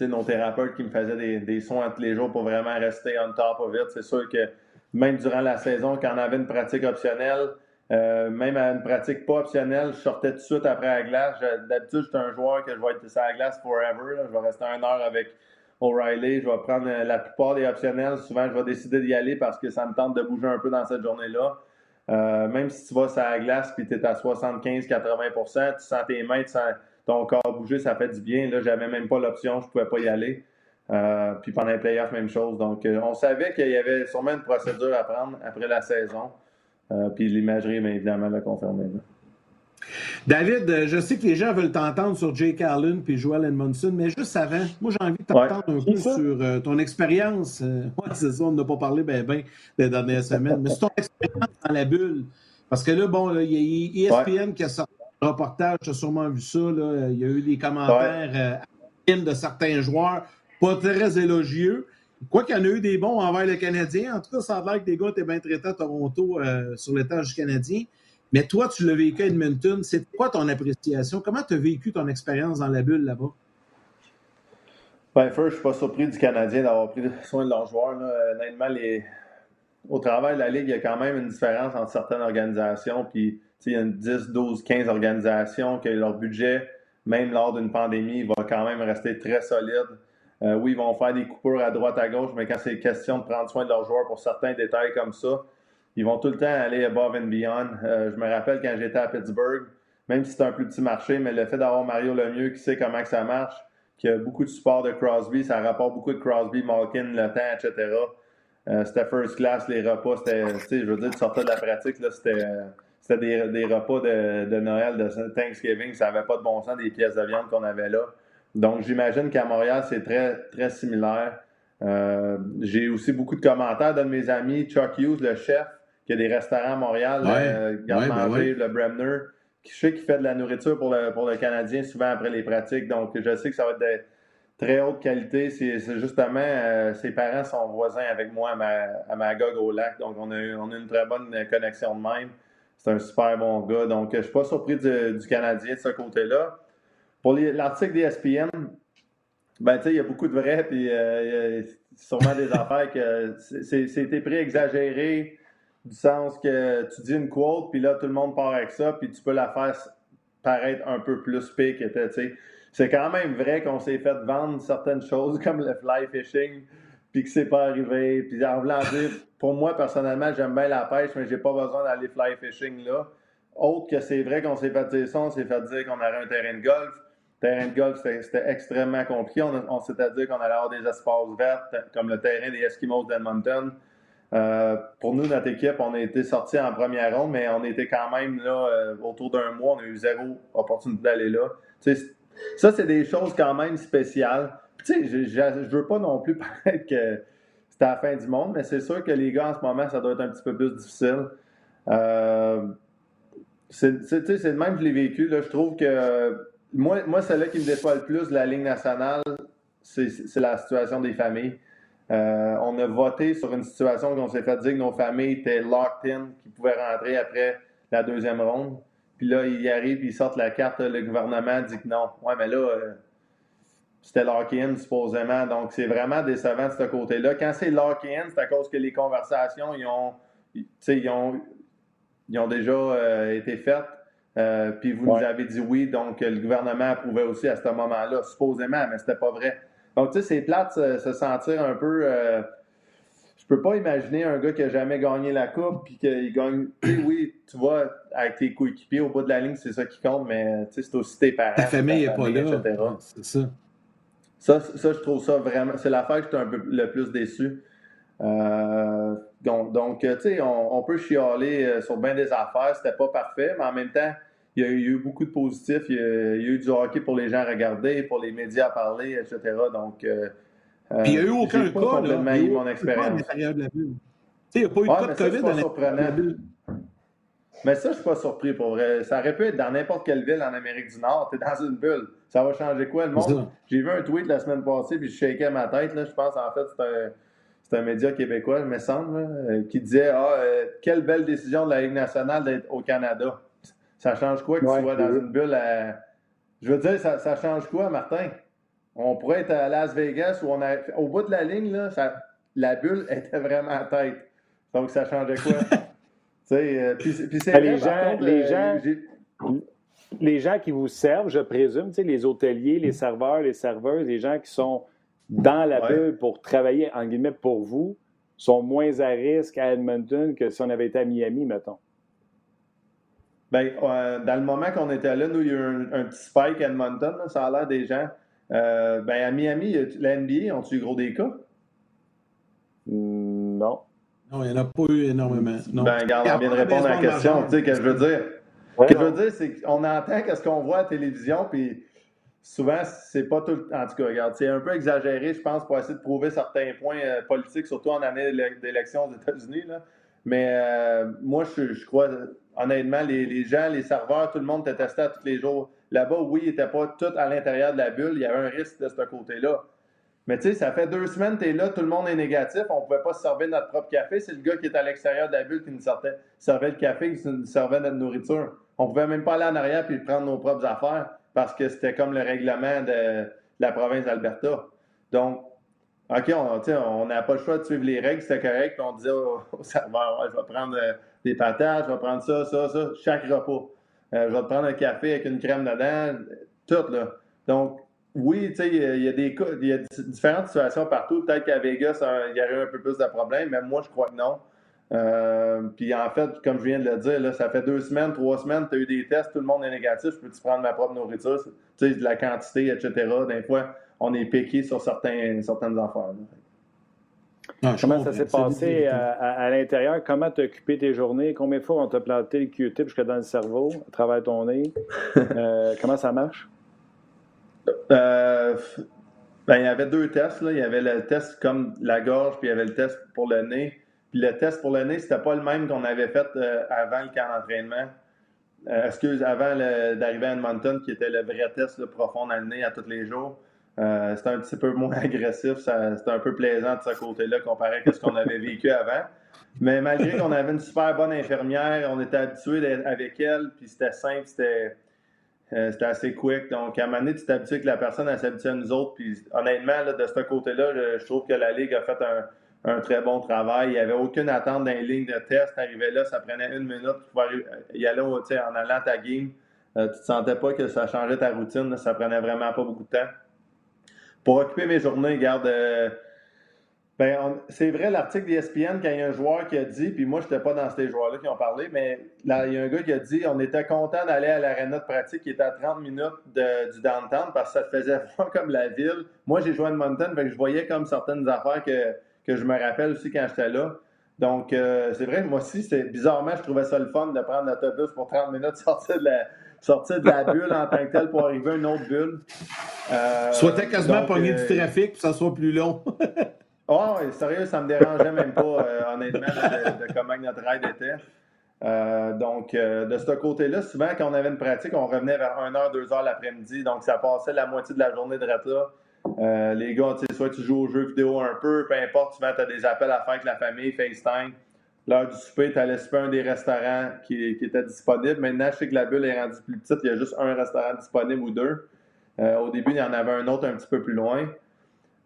nos thérapeutes qui me faisaient des, des, soins tous les jours pour vraiment rester on top of it. C'est sûr que même durant la saison, quand on avait une pratique optionnelle, Euh, même à une pratique pas optionnelle, je sortais tout de suite après la glace. D'habitude, j'étais un joueur que je vais être sur la glace forever. Je vais rester une heure avec O'Reilly. Je vais prendre la plupart des optionnels. Souvent, je vais décider d'y aller parce que ça me tente de bouger un peu dans cette journée-là. Euh, même si tu vas sur la glace et tu es à 75-80% tu sens tes mains, tu sens ton corps bouger, ça fait du bien. Là, j'avais même pas l'option, je pouvais pas y aller. Euh, puis pendant les playoffs, même chose. Donc, on savait qu'il y avait sûrement une procédure à prendre après la saison. Euh, puis l'imagerie, mais évidemment, l'a confirmé. David, euh, je sais que les gens veulent t'entendre sur Jake Allen puis Joel Edmondson, mais juste avant, moi j'ai envie de t'entendre un peu sur euh, ton expérience. Moi, c'est ça, on n'a pas parlé bien ben, des dernières semaines, mais c'est ton expérience dans la bulle. Parce que là, bon, il y a ESPN qui a sorti reportage, tu as sûrement vu ça. Là, il y a eu des commentaires de certains joueurs, pas très élogieux. Quoi qu'il y en a eu des bons envers le Canadien. En tout cas, ça a l'air que des gars étaient bien traités à Toronto euh, sur l'étage du Canadien. Mais toi, tu l'as vécu à Edmonton. C'est quoi ton appréciation? Comment tu as vécu ton expérience dans la bulle là-bas? Ben, first, je ne suis pas surpris du Canadien d'avoir pris soin de leurs joueurs. Honnêtement, les... au travail de la Ligue, il y a quand même une différence entre certaines organisations. Puis, il y a une 10, 12, 15 organisations que leur budget, même lors d'une pandémie, va quand même rester très solide. Euh, oui, ils vont faire des coupures à droite, à gauche, mais quand c'est question de prendre soin de leurs joueurs pour certains détails comme ça, ils vont tout le temps aller above and beyond. Euh, je me rappelle quand j'étais à Pittsburgh, même si c'est un plus petit marché, mais le fait d'avoir Mario Lemieux qui sait comment ça marche, qui a beaucoup de support de Crosby, ça rapporte beaucoup de Crosby, Malkin, le temps, etc. Euh, c'était first class, les repas, c'était, je veux dire, tu sortais de la pratique, là, c'était, c'était des, des, repas de, de, Noël, de Thanksgiving, ça n'avait pas de bon sens des pièces de viande qu'on avait là. Donc, j'imagine qu'à Montréal, c'est très, très similaire. Euh, j'ai aussi beaucoup de commentaires d'un de mes amis, Chuck Hughes, le chef, qui a des restaurants à Montréal, euh, Garde-Manger, ben le Bremner, qui je sais qu'il fait de la nourriture pour le, pour le Canadien souvent après les pratiques. Donc, je sais que ça va être de très haute qualité. C'est justement, euh, ses parents sont voisins avec moi à, ma, à au lac. Donc, on a, on a une très bonne connexion de même. C'est un super bon gars. Donc, je ne suis pas surpris du, du Canadien de ce côté-là. Pour l'article d'ESPN, ben, il y a beaucoup de vrai, puis euh, il y a sûrement des affaires que c'était pris exagéré, du sens que tu dis une quote, puis là, tout le monde part avec ça, puis tu peux la faire paraître un peu plus pique. C'est quand même vrai qu'on s'est fait vendre certaines choses comme le fly fishing, puis que c'est pas arrivé. Puis en voulant dire, pour moi, personnellement, j'aime bien la pêche, mais j'ai pas besoin d'aller fly fishing là. Autre que c'est vrai qu'on s'est fait dire ça, on s'est fait dire qu'on aurait un terrain de golf terrain de golf, c'était extrêmement compliqué. On, s'était dit qu'on allait avoir des espaces verts, comme le terrain des Eskimos d'Edmonton. Euh, pour nous, notre équipe, on a été sortis en première ronde, mais on était quand même là euh, autour d'un mois. On a eu zéro opportunité d'aller là. ça, c'est des choses quand même spéciales. Je ne veux pas non plus paraître que c'était la fin du monde, mais c'est sûr que les gars, en ce moment, ça doit être un petit peu plus difficile. Euh, c'est le même que je l'ai vécu. Là. Je trouve que moi, moi celle-là qui me déçoit le plus la Ligue nationale, c'est la situation des familles. Euh, on a voté sur une situation où on s'est fait dire que nos familles étaient locked in, qu'ils pouvaient rentrer après la deuxième ronde. Puis là, ils arrivent, ils sortent la carte, le gouvernement dit que non. Ouais, mais là, euh, c'était lock-in supposément. Donc, c'est vraiment décevant de ce côté-là. Quand c'est lock-in, c'est à cause que les conversations, ils ont, ils ont, ils ont déjà euh, été faites. Euh, puis vous nous avez dit oui, donc le gouvernement approuvait aussi à ce moment-là, supposément, mais c'était pas vrai. Donc, tu sais, c'est plate se, se sentir un peu. Euh, je peux pas imaginer un gars qui a jamais gagné la coupe, puis qu'il gagne. oui, tu vois, avec tes coéquipiers au bout de la ligne, c'est ça qui compte, mais tu sais, c'est aussi tes parents. Ta famille n'est pas là. C'est ça. Ça. Ça, je trouve ça vraiment. C'est l'affaire que j'étais un peu le plus déçu. Euh, donc, tu sais, on, peut chialer euh, sur bien des affaires. C'était pas parfait, mais en même temps, il y a eu beaucoup de positifs. Il y a, eu du hockey pour les gens à regarder, pour les médias à parler, etc. Donc, euh, il n'y a eu aucun cas. complètement là, eu mon expérience. Il n'y a pas eu de cas de COVID la. Mais ça, je ne suis pas surpris pour vrai. Ça aurait pu être dans n'importe quelle ville en Amérique du Nord. Tu es dans une bulle. Ça va changer quoi le monde? J'ai vu un tweet la semaine passée, puis je shakais ma tête. Là. Je pense en fait c'est un c'est un média québécois, il me semble, euh, qui disait Ah, euh, quelle belle décision de la Ligue nationale d'être au Canada. Ça change quoi que tu sois dans une bulle à. Je veux dire, ça, ça, change quoi, Martin? On pourrait être à Las Vegas où on a. Au bout de la ligne, là, ça... la bulle était vraiment à tête. Donc, ça changeait quoi? Euh, puis, c'est les, gens, les, gens, les gens qui vous servent, je présume, les hôteliers, les serveurs, les serveuses, les gens qui sont dans la bulle pour travailler, en guillemets, pour vous, sont moins à risque à Edmonton que si on avait été à Miami, mettons. Bien, euh, dans le moment qu'on était là, nous, il y a eu un, petit spike à Edmonton, ça a l'air des gens. Euh, ben, à Miami, la NBA, ont-tu eu gros des cas? Non. Non, il n'y en a pas eu énormément. Non. Ben, regarde, on vient de répondre à la question. Tu sais, que je veux dire. ce que je veux dire, c'est qu'on entend qu'est-ce qu'on voit à la télévision, puis souvent, c'est pas tout. En tout cas, regarde, c'est un peu exagéré, je pense, pour essayer de prouver certains points euh, politiques, surtout en année d'élection aux États-Unis. Mais euh, moi, je, crois, honnêtement, les, gens, les serveurs, tout le monde était testé à tous les jours. Là-bas, oui, ils n'étaient pas tout à l'intérieur de la bulle. Il y avait un risque de ce côté-là. Mais tu sais, ça fait deux semaines tu es là, tout le monde est négatif. On ne pouvait pas se servir notre propre café. C'est le gars qui est à l'extérieur de la bulle qui nous sortait, servait le café, qui nous servait notre nourriture. On ne pouvait même pas aller en arrière puis prendre nos propres affaires parce que c'était comme le règlement de, la province d'Alberta. Donc, OK, on n'a pas le choix de suivre les règles, c'est correct. Puis on disait au, serveur, je vais prendre euh, des patates, je vais prendre ça, ça, ça, chaque repas. Euh, je vais te prendre un café avec une crème dedans, tout, là. Donc, oui, tu sais, il y, a des il y a différentes situations partout. Peut-être qu'à Vegas, il y aurait un peu plus de problèmes, mais moi, je crois que non. Euh, puis en fait, comme je viens de le dire, là, ça fait deux semaines, trois semaines, tu as eu des tests, tout le monde est négatif, je peux-tu prendre ma propre nourriture, tu sais, de la quantité, etc. Des fois, on est piqué sur certains, certaines affaires. Comment ça s'est passé à, l'intérieur? Comment t'as occupé tes journées? Combien de fois on t'a planté le Q-tip jusque dans le cerveau, à travers ton nez? Euh, comment ça marche? Euh, ben, il y avait deux tests. Il y avait le test comme la gorge, puis il y avait le test pour le nez. Puis le test pour le nez, c'était pas le même qu'on avait fait euh, avant le camp d'entraînement. Euh, excuse, avant d'arriver à Edmonton, qui était le vrai test profond dans le nez à tous les jours. Euh, c'était un petit peu moins agressif, c'était un peu plaisant de ce côté-là comparé à ce qu'on avait vécu avant. Mais malgré qu'on avait une super bonne infirmière, on était habitué avec elle, puis c'était simple, c'était c'était assez quick. Donc, à un moment donné, tu t'habitues que la personne, elle s'habitue à nous autres. Puis, honnêtement, de ce côté-là, je, trouve que la Ligue a fait un, un très bon travail. Il n'y avait aucune attente dans les lignes de test. Arrivé là, ça prenait une minute pour y aller en allant à ta game. Euh, tu ne sentais pas que ça changeait ta routine. Ça prenait vraiment pas beaucoup de temps. Pour occuper mes journées, garde. Euh, c'est vrai, l'article d'ESPN, quand il y a un joueur qui a dit, puis moi, je n'étais pas dans ces joueurs-là qui ont parlé, mais là, il y a un gars qui a dit on était content d'aller à l'aréna de pratique qui était à 30 minutes du downtown parce que ça te faisait voir comme la ville. Moi, j'ai joué à Edmonton, fait je voyais comme certaines affaires que que je me rappelle aussi quand j'étais là. Donc, euh, c'est vrai, moi aussi, c'est bizarrement, je trouvais ça le fun de prendre l'autobus pour 30 minutes, sortir de la, sortir de la bulle en tant que telle pour arriver à une autre bulle. Euh, soit t'es quasiment pogné du euh, trafic pour que ça soit plus long. oh, sérieux, ça me dérangeait même pas, euh, honnêtement, de, comment notre ride était. donc, de ce côté-là, souvent, quand on avait une pratique, on revenait vers 1h, 2h l'après-midi. Donc, ça passait la moitié de la journée de là. Euh, les gars, tu sais, soit tu joues aux jeux vidéo un peu, peu importe, souvent tu as des appels à faire avec la famille, FaceTime. L'heure du souper, tu allais souper un des restaurants qui, qui était disponible. Maintenant, je sais que la bulle est rendue plus petite, il y a juste un restaurant disponible ou deux. Euh, au début, il y en avait un autre un petit peu plus loin.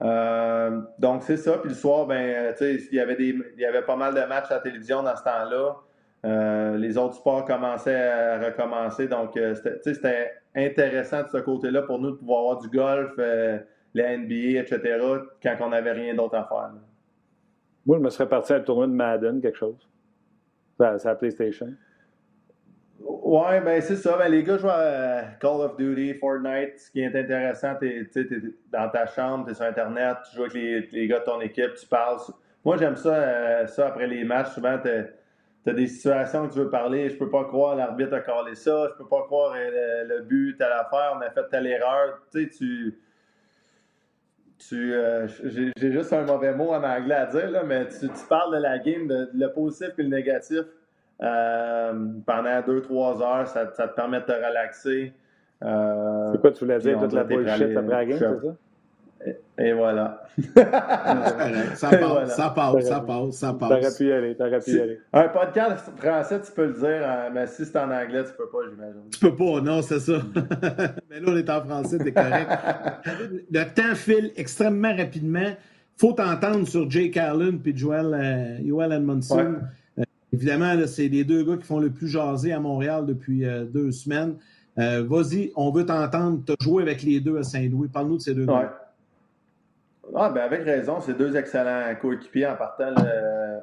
Euh, donc, c'est ça. Puis le soir, ben, sais, il y avait des, il y avait pas mal de matchs à la télévision dans ce temps-là. les autres sports commençaient à recommencer. Donc, c'était intéressant de ce côté-là pour nous de pouvoir avoir du golf la NBA, etc., quand on n'avait rien d'autre à faire. Moi, je me serais parti à un tournoi de Madden, quelque chose. C'est la PlayStation. Ouais, ben c'est ça. Ben, les gars jouent à Call of Duty, Fortnite. Ce qui est intéressant, tu es, dans ta chambre, tu es sur Internet, tu joues avec les, gars de ton équipe, tu parles. Moi, j'aime ça, euh, ça après les matchs. Souvent, tu as, des situations que tu veux parler. Je peux pas croire l'arbitre a collé ça. Je peux pas croire euh, le, but, telle affaire, on a fait telle erreur. Tu sais, tu tu, euh, j'ai, juste un mauvais mot en anglais à dire, là, mais tu, parles de la game, le positif et le négatif euh, pendant 2-3 heures, ça, ça, te permet de te relaxer. Euh, c'est quoi tu voulais dire, toute la bullshit après la game, c'est ça? Et, voilà. ça, passe, ça passe, ça passe, ça passe. T'aurais pu y aller, t'aurais pu y aller. Un podcast français, tu peux le dire, hein, mais si c'est en anglais, tu peux pas, j'imagine. Tu peux pas, non, c'est ça. mais là, on est en français, t'es correct. le temps file extrêmement rapidement. Faut t'entendre sur Jake Allen puis Joel, euh, Joel Edmondson. Évidemment, c'est les deux gars qui font le plus jaser à Montréal depuis deux semaines. Vas-y, on veut t'entendre. Tu joué avec les deux à Saint-Louis. Parle-nous de ces deux gars. Ah, ben avec raison, c'est deux excellents coéquipiers en partant.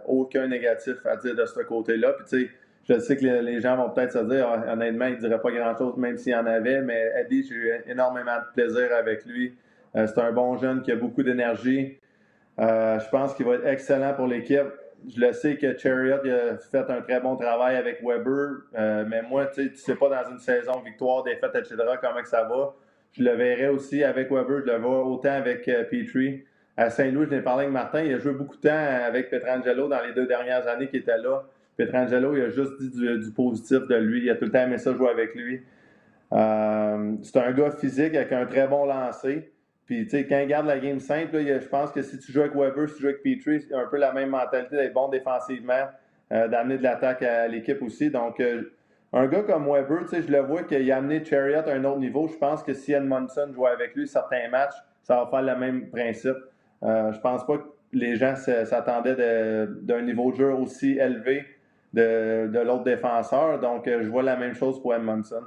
aucun négatif à dire de ce côté-là. Je sais que les gens vont peut-être se dire, ah, honnêtement, il ne dirait pas grand-chose, même s'il y en avait, mais Eddie, j'ai eu énormément de plaisir avec lui. Euh, c'est un bon jeune qui a beaucoup d'énergie. Euh, je pense qu'il va être excellent pour l'équipe. Je le sais que Chariot a fait un très bon travail avec Weber, euh, mais moi, tu ne sais pas dans une saison, victoire, défaite, etc., comment que ça va. Je le verrai aussi avec Weber, je le vois autant avec Petrie. À Saint-Louis, je l'ai parlé avec Martin, il a joué beaucoup de temps avec Petrangelo dans les deux dernières années qu'il était là. Petrangelo, il a juste dit du, positif de lui. Il a tout le temps aimé ça jouer avec lui. Euh, c'est un gars physique avec un très bon lancer. Puis, tu sais, quand il garde la game simple, je pense que si tu joues avec Weber, si tu joues avec Petrie, c'est un peu la même mentalité d'être bon défensivement, euh, d'amener de l'attaque à l'équipe aussi. Donc, euh, un gars comme Weber, tu sais, je le vois qu'il a amené Chariot à un autre niveau. Je pense que si Edmondson jouait avec lui certains matchs, ça va faire le même principe. je pense pas que les gens s'attendaient d'un niveau de jeu aussi élevé de, l'autre défenseur. Donc, euh, je vois la même chose pour Edmondson.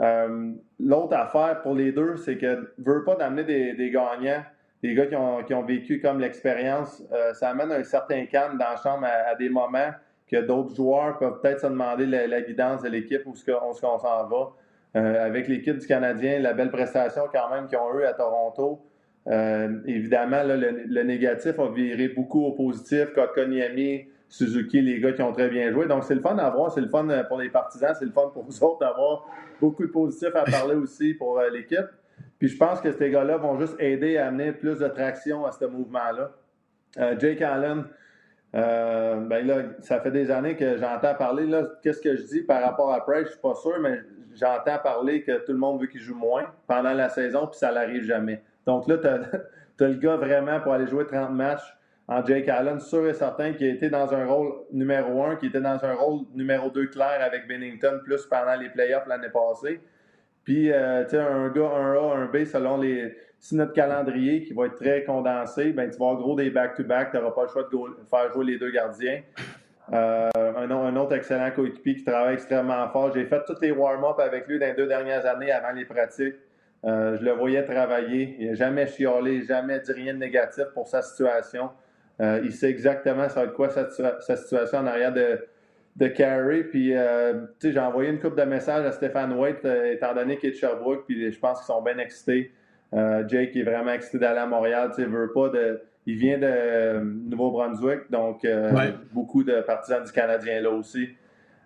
Euh, l'autre affaire pour les deux, c'est que veut pas d'amener des, gagnants, des gars qui ont, vécu comme l'expérience. Euh, ça amène un certain calme dans la chambre à, des moments que d'autres joueurs peuvent peut-être se demander la, guidance de l'équipe ou ce qu'on s'en va. avec l'équipe du Canadien, la belle prestation quand même qu'ils ont eu à Toronto. évidemment, le, négatif a viré beaucoup au positif. Kotkaniemi, Suzuki, les gars qui ont très bien joué. Donc, c'est le fun à voir, c'est le fun euh, pour les partisans, c'est le fun pour vous autres d'avoir beaucoup de positifs à parler aussi pour euh, l'équipe. Puis je pense que ces gars-là vont juste aider à amener plus de traction à ce mouvement-là. Euh, Jake Allen, ben là, ça fait des années que j'entends parler. Qu'est-ce que je dis par rapport à Price? Je suis pas sûr, mais j'entends parler que tout le monde veut qu'il joue moins pendant la saison, puis ça n'arrive jamais. Donc là, tu as, le gars vraiment pour aller jouer 30 matchs en Jake Allen, sûr et certain qu'il a été dans un rôle numéro un, qui était dans un rôle numéro deux clair avec Bennington, plus pendant les playoffs l'année passée. Puis, euh, tu sais, un gars, un A, un B, selon les, si notre calendrier qui va être très condensé, ben, tu vas avoir gros des back-to-back, tu n'auras pas le choix de faire jouer les deux gardiens. Euh, un, autre excellent coéquipier qui travaille extrêmement fort. J'ai fait tous les warm-up avec lui dans les deux dernières années avant les pratiques. Euh, je le voyais travailler. Il n'a jamais chialé, jamais dit rien de négatif pour sa situation. Euh, il sait exactement ça va être quoi sa, situation en arrière de, de Carey. Puis, euh, j'ai envoyé une coupe de messages à Stéphane White, euh, étant donné qu'il est de Sherbrooke, puis je pense qu'ils sont bien excités. Jake est vraiment excité d'aller à Montréal. Il veut pas de. Il vient de Nouveau-Brunswick, donc beaucoup de partisans du Canadien là aussi.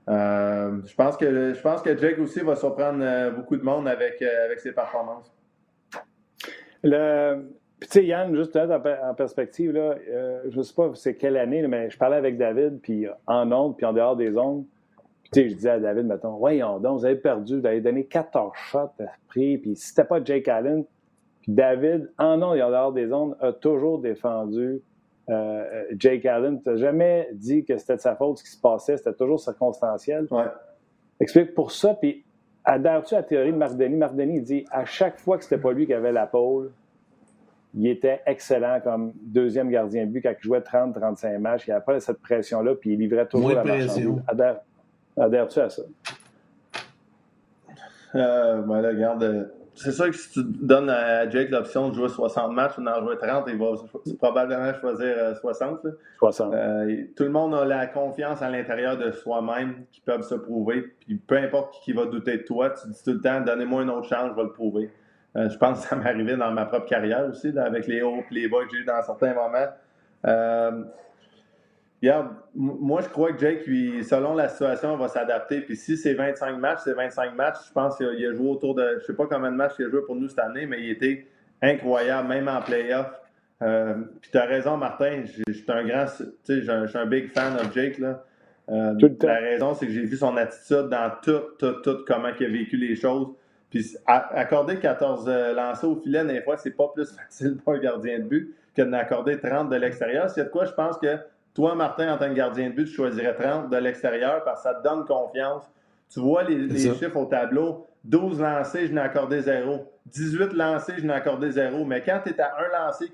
je, pense que, je pense que Jake aussi va surprendre beaucoup de monde avec, avec ses performances. Le, puis, tu sais, Yann, juste en, perspective, là, euh, je ne sais pas c'est quelle année, mais je parlais avec David, puis en ondes, puis en dehors des ondes. Puis, tu sais, je disais à David, mettons, voyons donc, vous avez perdu, vous avez donné 14 shots à prix, puis si c'était pas Jake Allen, puis David, en ondes et en dehors des ondes, a toujours défendu euh, Jake Allen. Tu n'as jamais dit que c'était de sa faute ce qui se passait, c'était toujours circonstanciel. Ouais. Explique pour ça, puis adhères-tu à la théorie de Marc Denis? Marc Denis dit à chaque fois que c'était pas lui qui avait la pôle, il était excellent comme deuxième gardien de but quand il jouait 30-35 matchs. Il n'y avait pas cette pression-là, puis il livrait toujours la marchandise. Adhères-tu à ça? Euh, ben là, regarde, euh, c'est sûr que si tu donnes à Jake l'option de jouer 60 matchs ou d'en jouer 30, il va probablement choisir 60. Euh, 60. Euh, tout le monde a la confiance à l'intérieur de soi-même qui peuvent se prouver. Puis peu importe qui va douter de toi, tu dis tout le temps, donnez-moi une autre chance, je vais le prouver. Euh, je pense que ça m'est arrivé dans ma propre carrière aussi, avec les hauts et les bas que j'ai eu dans certains moments. Euh, regarde, moi, je crois que Jake, selon la situation, va s'adapter. Puis si c'est 25 matchs, c'est 25 matchs. Je pense qu'il a, joué autour de. Je ne sais pas combien de matchs il a joué pour nous cette année, mais il était incroyable, même en playoff. Euh, puis tu as raison, Martin. Je suis un grand. Tu sais, je suis un big fan de Jake. Là. La raison, c'est que j'ai vu son attitude dans tout, tout, tout, comment il a vécu les choses. Puis accorder 14 euh, lancers au filet, des fois, c'est pas plus facile pour un gardien de but que d'accorder 30 de l'extérieur. C'est de quoi je pense que toi, Martin, en tant que gardien de but, tu choisirais 30 de l'extérieur parce que ça te donne confiance. Tu vois les, chiffres au tableau. 12 lancés, je n'ai accordé zéro. 18 lancés, je n'ai accordé zéro. Mais quand tu es à un lancé,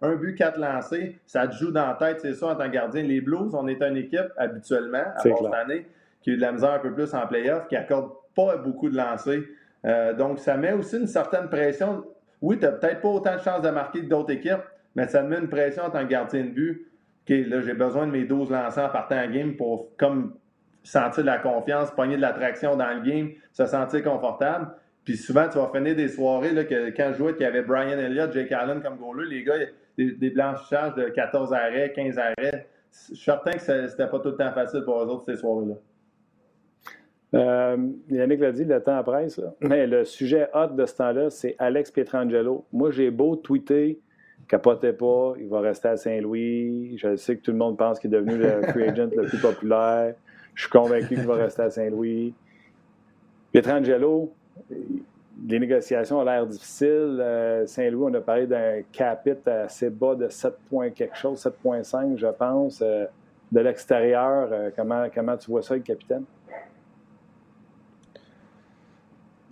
un but, quatre lancés, ça te joue dans la tête, c'est ça, en tant que gardien. Les Blues, on est une équipe habituellement, à part cette année, qui a eu de la misère un peu plus en playoff, qui accorde pas beaucoup de lancers. Euh, donc, ça met aussi une certaine pression. Oui, tu n'as peut-être pas autant de chances de marquer que d'autres équipes, mais ça met une pression en tant que gardien de but. OK, là, j'ai besoin de mes 12 lancers en partant en game pour comme sentir de la confiance, pogner de l'attraction dans le game, se sentir confortable. Puis souvent, tu vas finir des soirées là, que quand je jouais, qu'il y avait Brian Elliott, Jake Allen comme goaler, les gars, des, des blanchissages de 14 arrêts, 15 arrêts. Je suis certain que c'était pas tout le temps facile pour eux autres, ces soirées-là. Euh, Yannick l'a dit, le temps presse. Mais le sujet hot de ce temps-là, c'est Alex Pietrangelo. Moi, j'ai beau tweeter, capotez pas, il va rester à Saint-Louis. Je sais que tout le monde pense qu'il est devenu le free agent le plus populaire. Je suis convaincu qu'il va rester à Saint-Louis. Pietrangelo, les négociations ont l'air difficiles. Euh, Saint-Louis, on a parlé d'un capit assez bas de 7 points quelque chose, 7,5 je pense. Euh, de l'extérieur, comment, comment tu vois ça, le capitaine?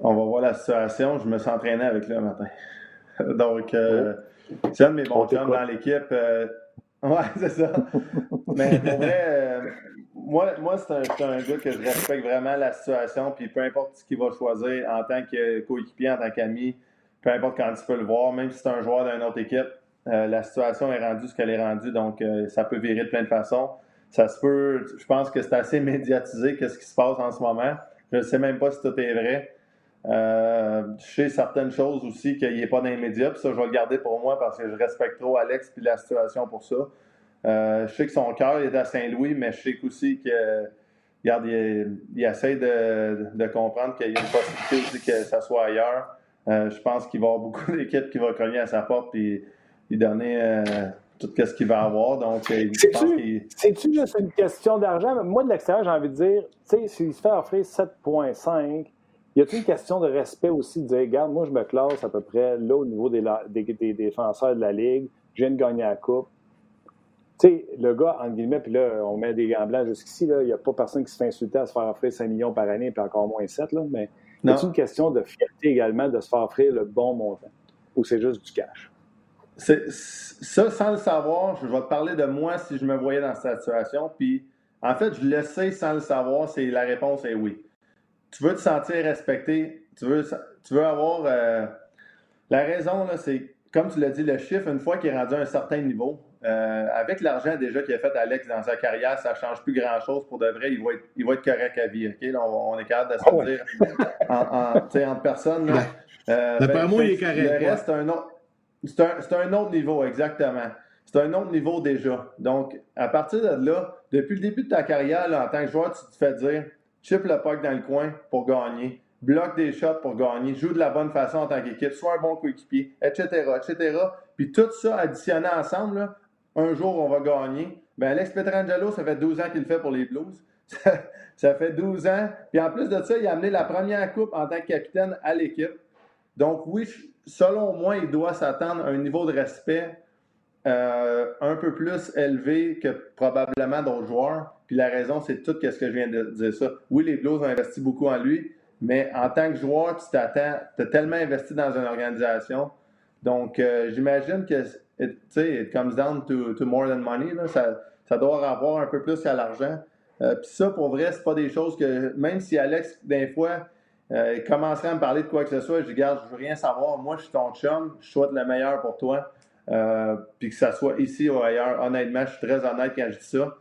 On va voir la situation. Je me suis entraîné avec lui un matin. Donc, euh, oh. c'est un de mes bons chums dans l'équipe. Euh, ouais, c'est ça. Mais pour vrai, euh, moi, moi c'est un, un, gars que je respecte vraiment la situation. Puis peu importe ce qu'il va choisir en tant que coéquipier, en tant qu'ami, peu importe quand tu peux le voir, même si c'est un joueur d'une autre équipe, la situation est rendue ce qu'elle est rendue. Donc, ça peut virer de plein de façons. Ça se peut, je pense que c'est assez médiatisé, qu'est-ce qui se passe en ce moment. Je ne sais même pas si tout est vrai. Euh, je sais certaines choses aussi qu'il n'est pas dans les médias, puis ça, je vais le garder pour moi parce que je respecte trop Alex puis la situation pour ça. Euh, je sais que son cœur est à Saint-Louis, mais je sais aussi que, regarde, il, essaie de, comprendre qu'il y a une possibilité aussi que ça soit ailleurs. Euh, je pense qu'il va y avoir beaucoup d'équipes qui vont cogner à sa porte et lui donner tout ce qu'il va avoir. Donc, C'est-tu juste une question d'argent? Moi, de l'extérieur, j'ai envie de dire, tu sais, s'il se fait offrir 7,5 y a-t-il une question de respect aussi, de dire, regarde, moi, je me classe à peu près là au niveau des, des, défenseurs de la Ligue, je viens de gagner la Coupe. Tu sais, le gars, entre guillemets, puis là, on met des gants blancs jusqu'ici, il n'y a pas personne qui se fait insulter à se faire offrir 5 millions par année, puis encore moins 7, là, mais y a-t-il une question de fierté également de se faire offrir le bon montant? Ou c'est juste du cash? Ça, sans le savoir, je vais te parler de moi si je me voyais dans cette situation, puis en fait, je le sais sans le savoir, c'est la réponse est oui tu veux te sentir respecté, tu veux, tu veux avoir. Euh, la raison, c'est, comme tu l'as dit, le chiffre, une fois qu'il est rendu à un certain niveau, euh, avec l'argent déjà qu'il a fait Alex dans sa carrière, ça ne change plus grand-chose pour de vrai. Il va être, il va être correct à vie. On, est capable de se oh. dire en, entre personnes. Euh, ben, moi, il est correct. Le reste, c'est un, autre, c'est un, autre niveau, exactement. C'est un autre niveau déjà. Donc, à partir de là, depuis le début de ta carrière, en tant que joueur, tu te fais dire chip le puck dans le coin pour gagner, bloque des shots pour gagner, joue de la bonne façon en tant qu'équipe, soit un bon coéquipier, etc., etc. Puis tout ça additionné ensemble, un jour on va gagner. Ben Alex Petrangelo, ça fait 12 ans qu'il le fait pour les Blues. ça fait 12 ans. Puis en plus de ça, il a amené la première coupe en tant que capitaine à l'équipe. Donc oui, selon moi, il doit s'attendre à un niveau de respect euh, un peu plus élevé que probablement d'autres joueurs. Puis la raison, c'est tout ce que je viens de dire ça. Oui, les Blues ont investi beaucoup en lui, mais en tant que joueur, tu t'attends, tu as tellement investi dans une organisation. Donc, euh, j'imagine que, tu sais, it comes down to, more than money. Ça, doit avoir un peu plus qu'à l'argent. Euh, puis ça, pour vrai, c'est pas des choses que, même si Alex, des fois, commencerait à me parler de quoi que ce soit, je dis, regarde, je veux rien savoir. Moi, je suis ton chum, je souhaite le meilleur pour toi. Euh, puis que ça soit ici ou ailleurs, honnêtement, je suis très honnête quand je dis ça.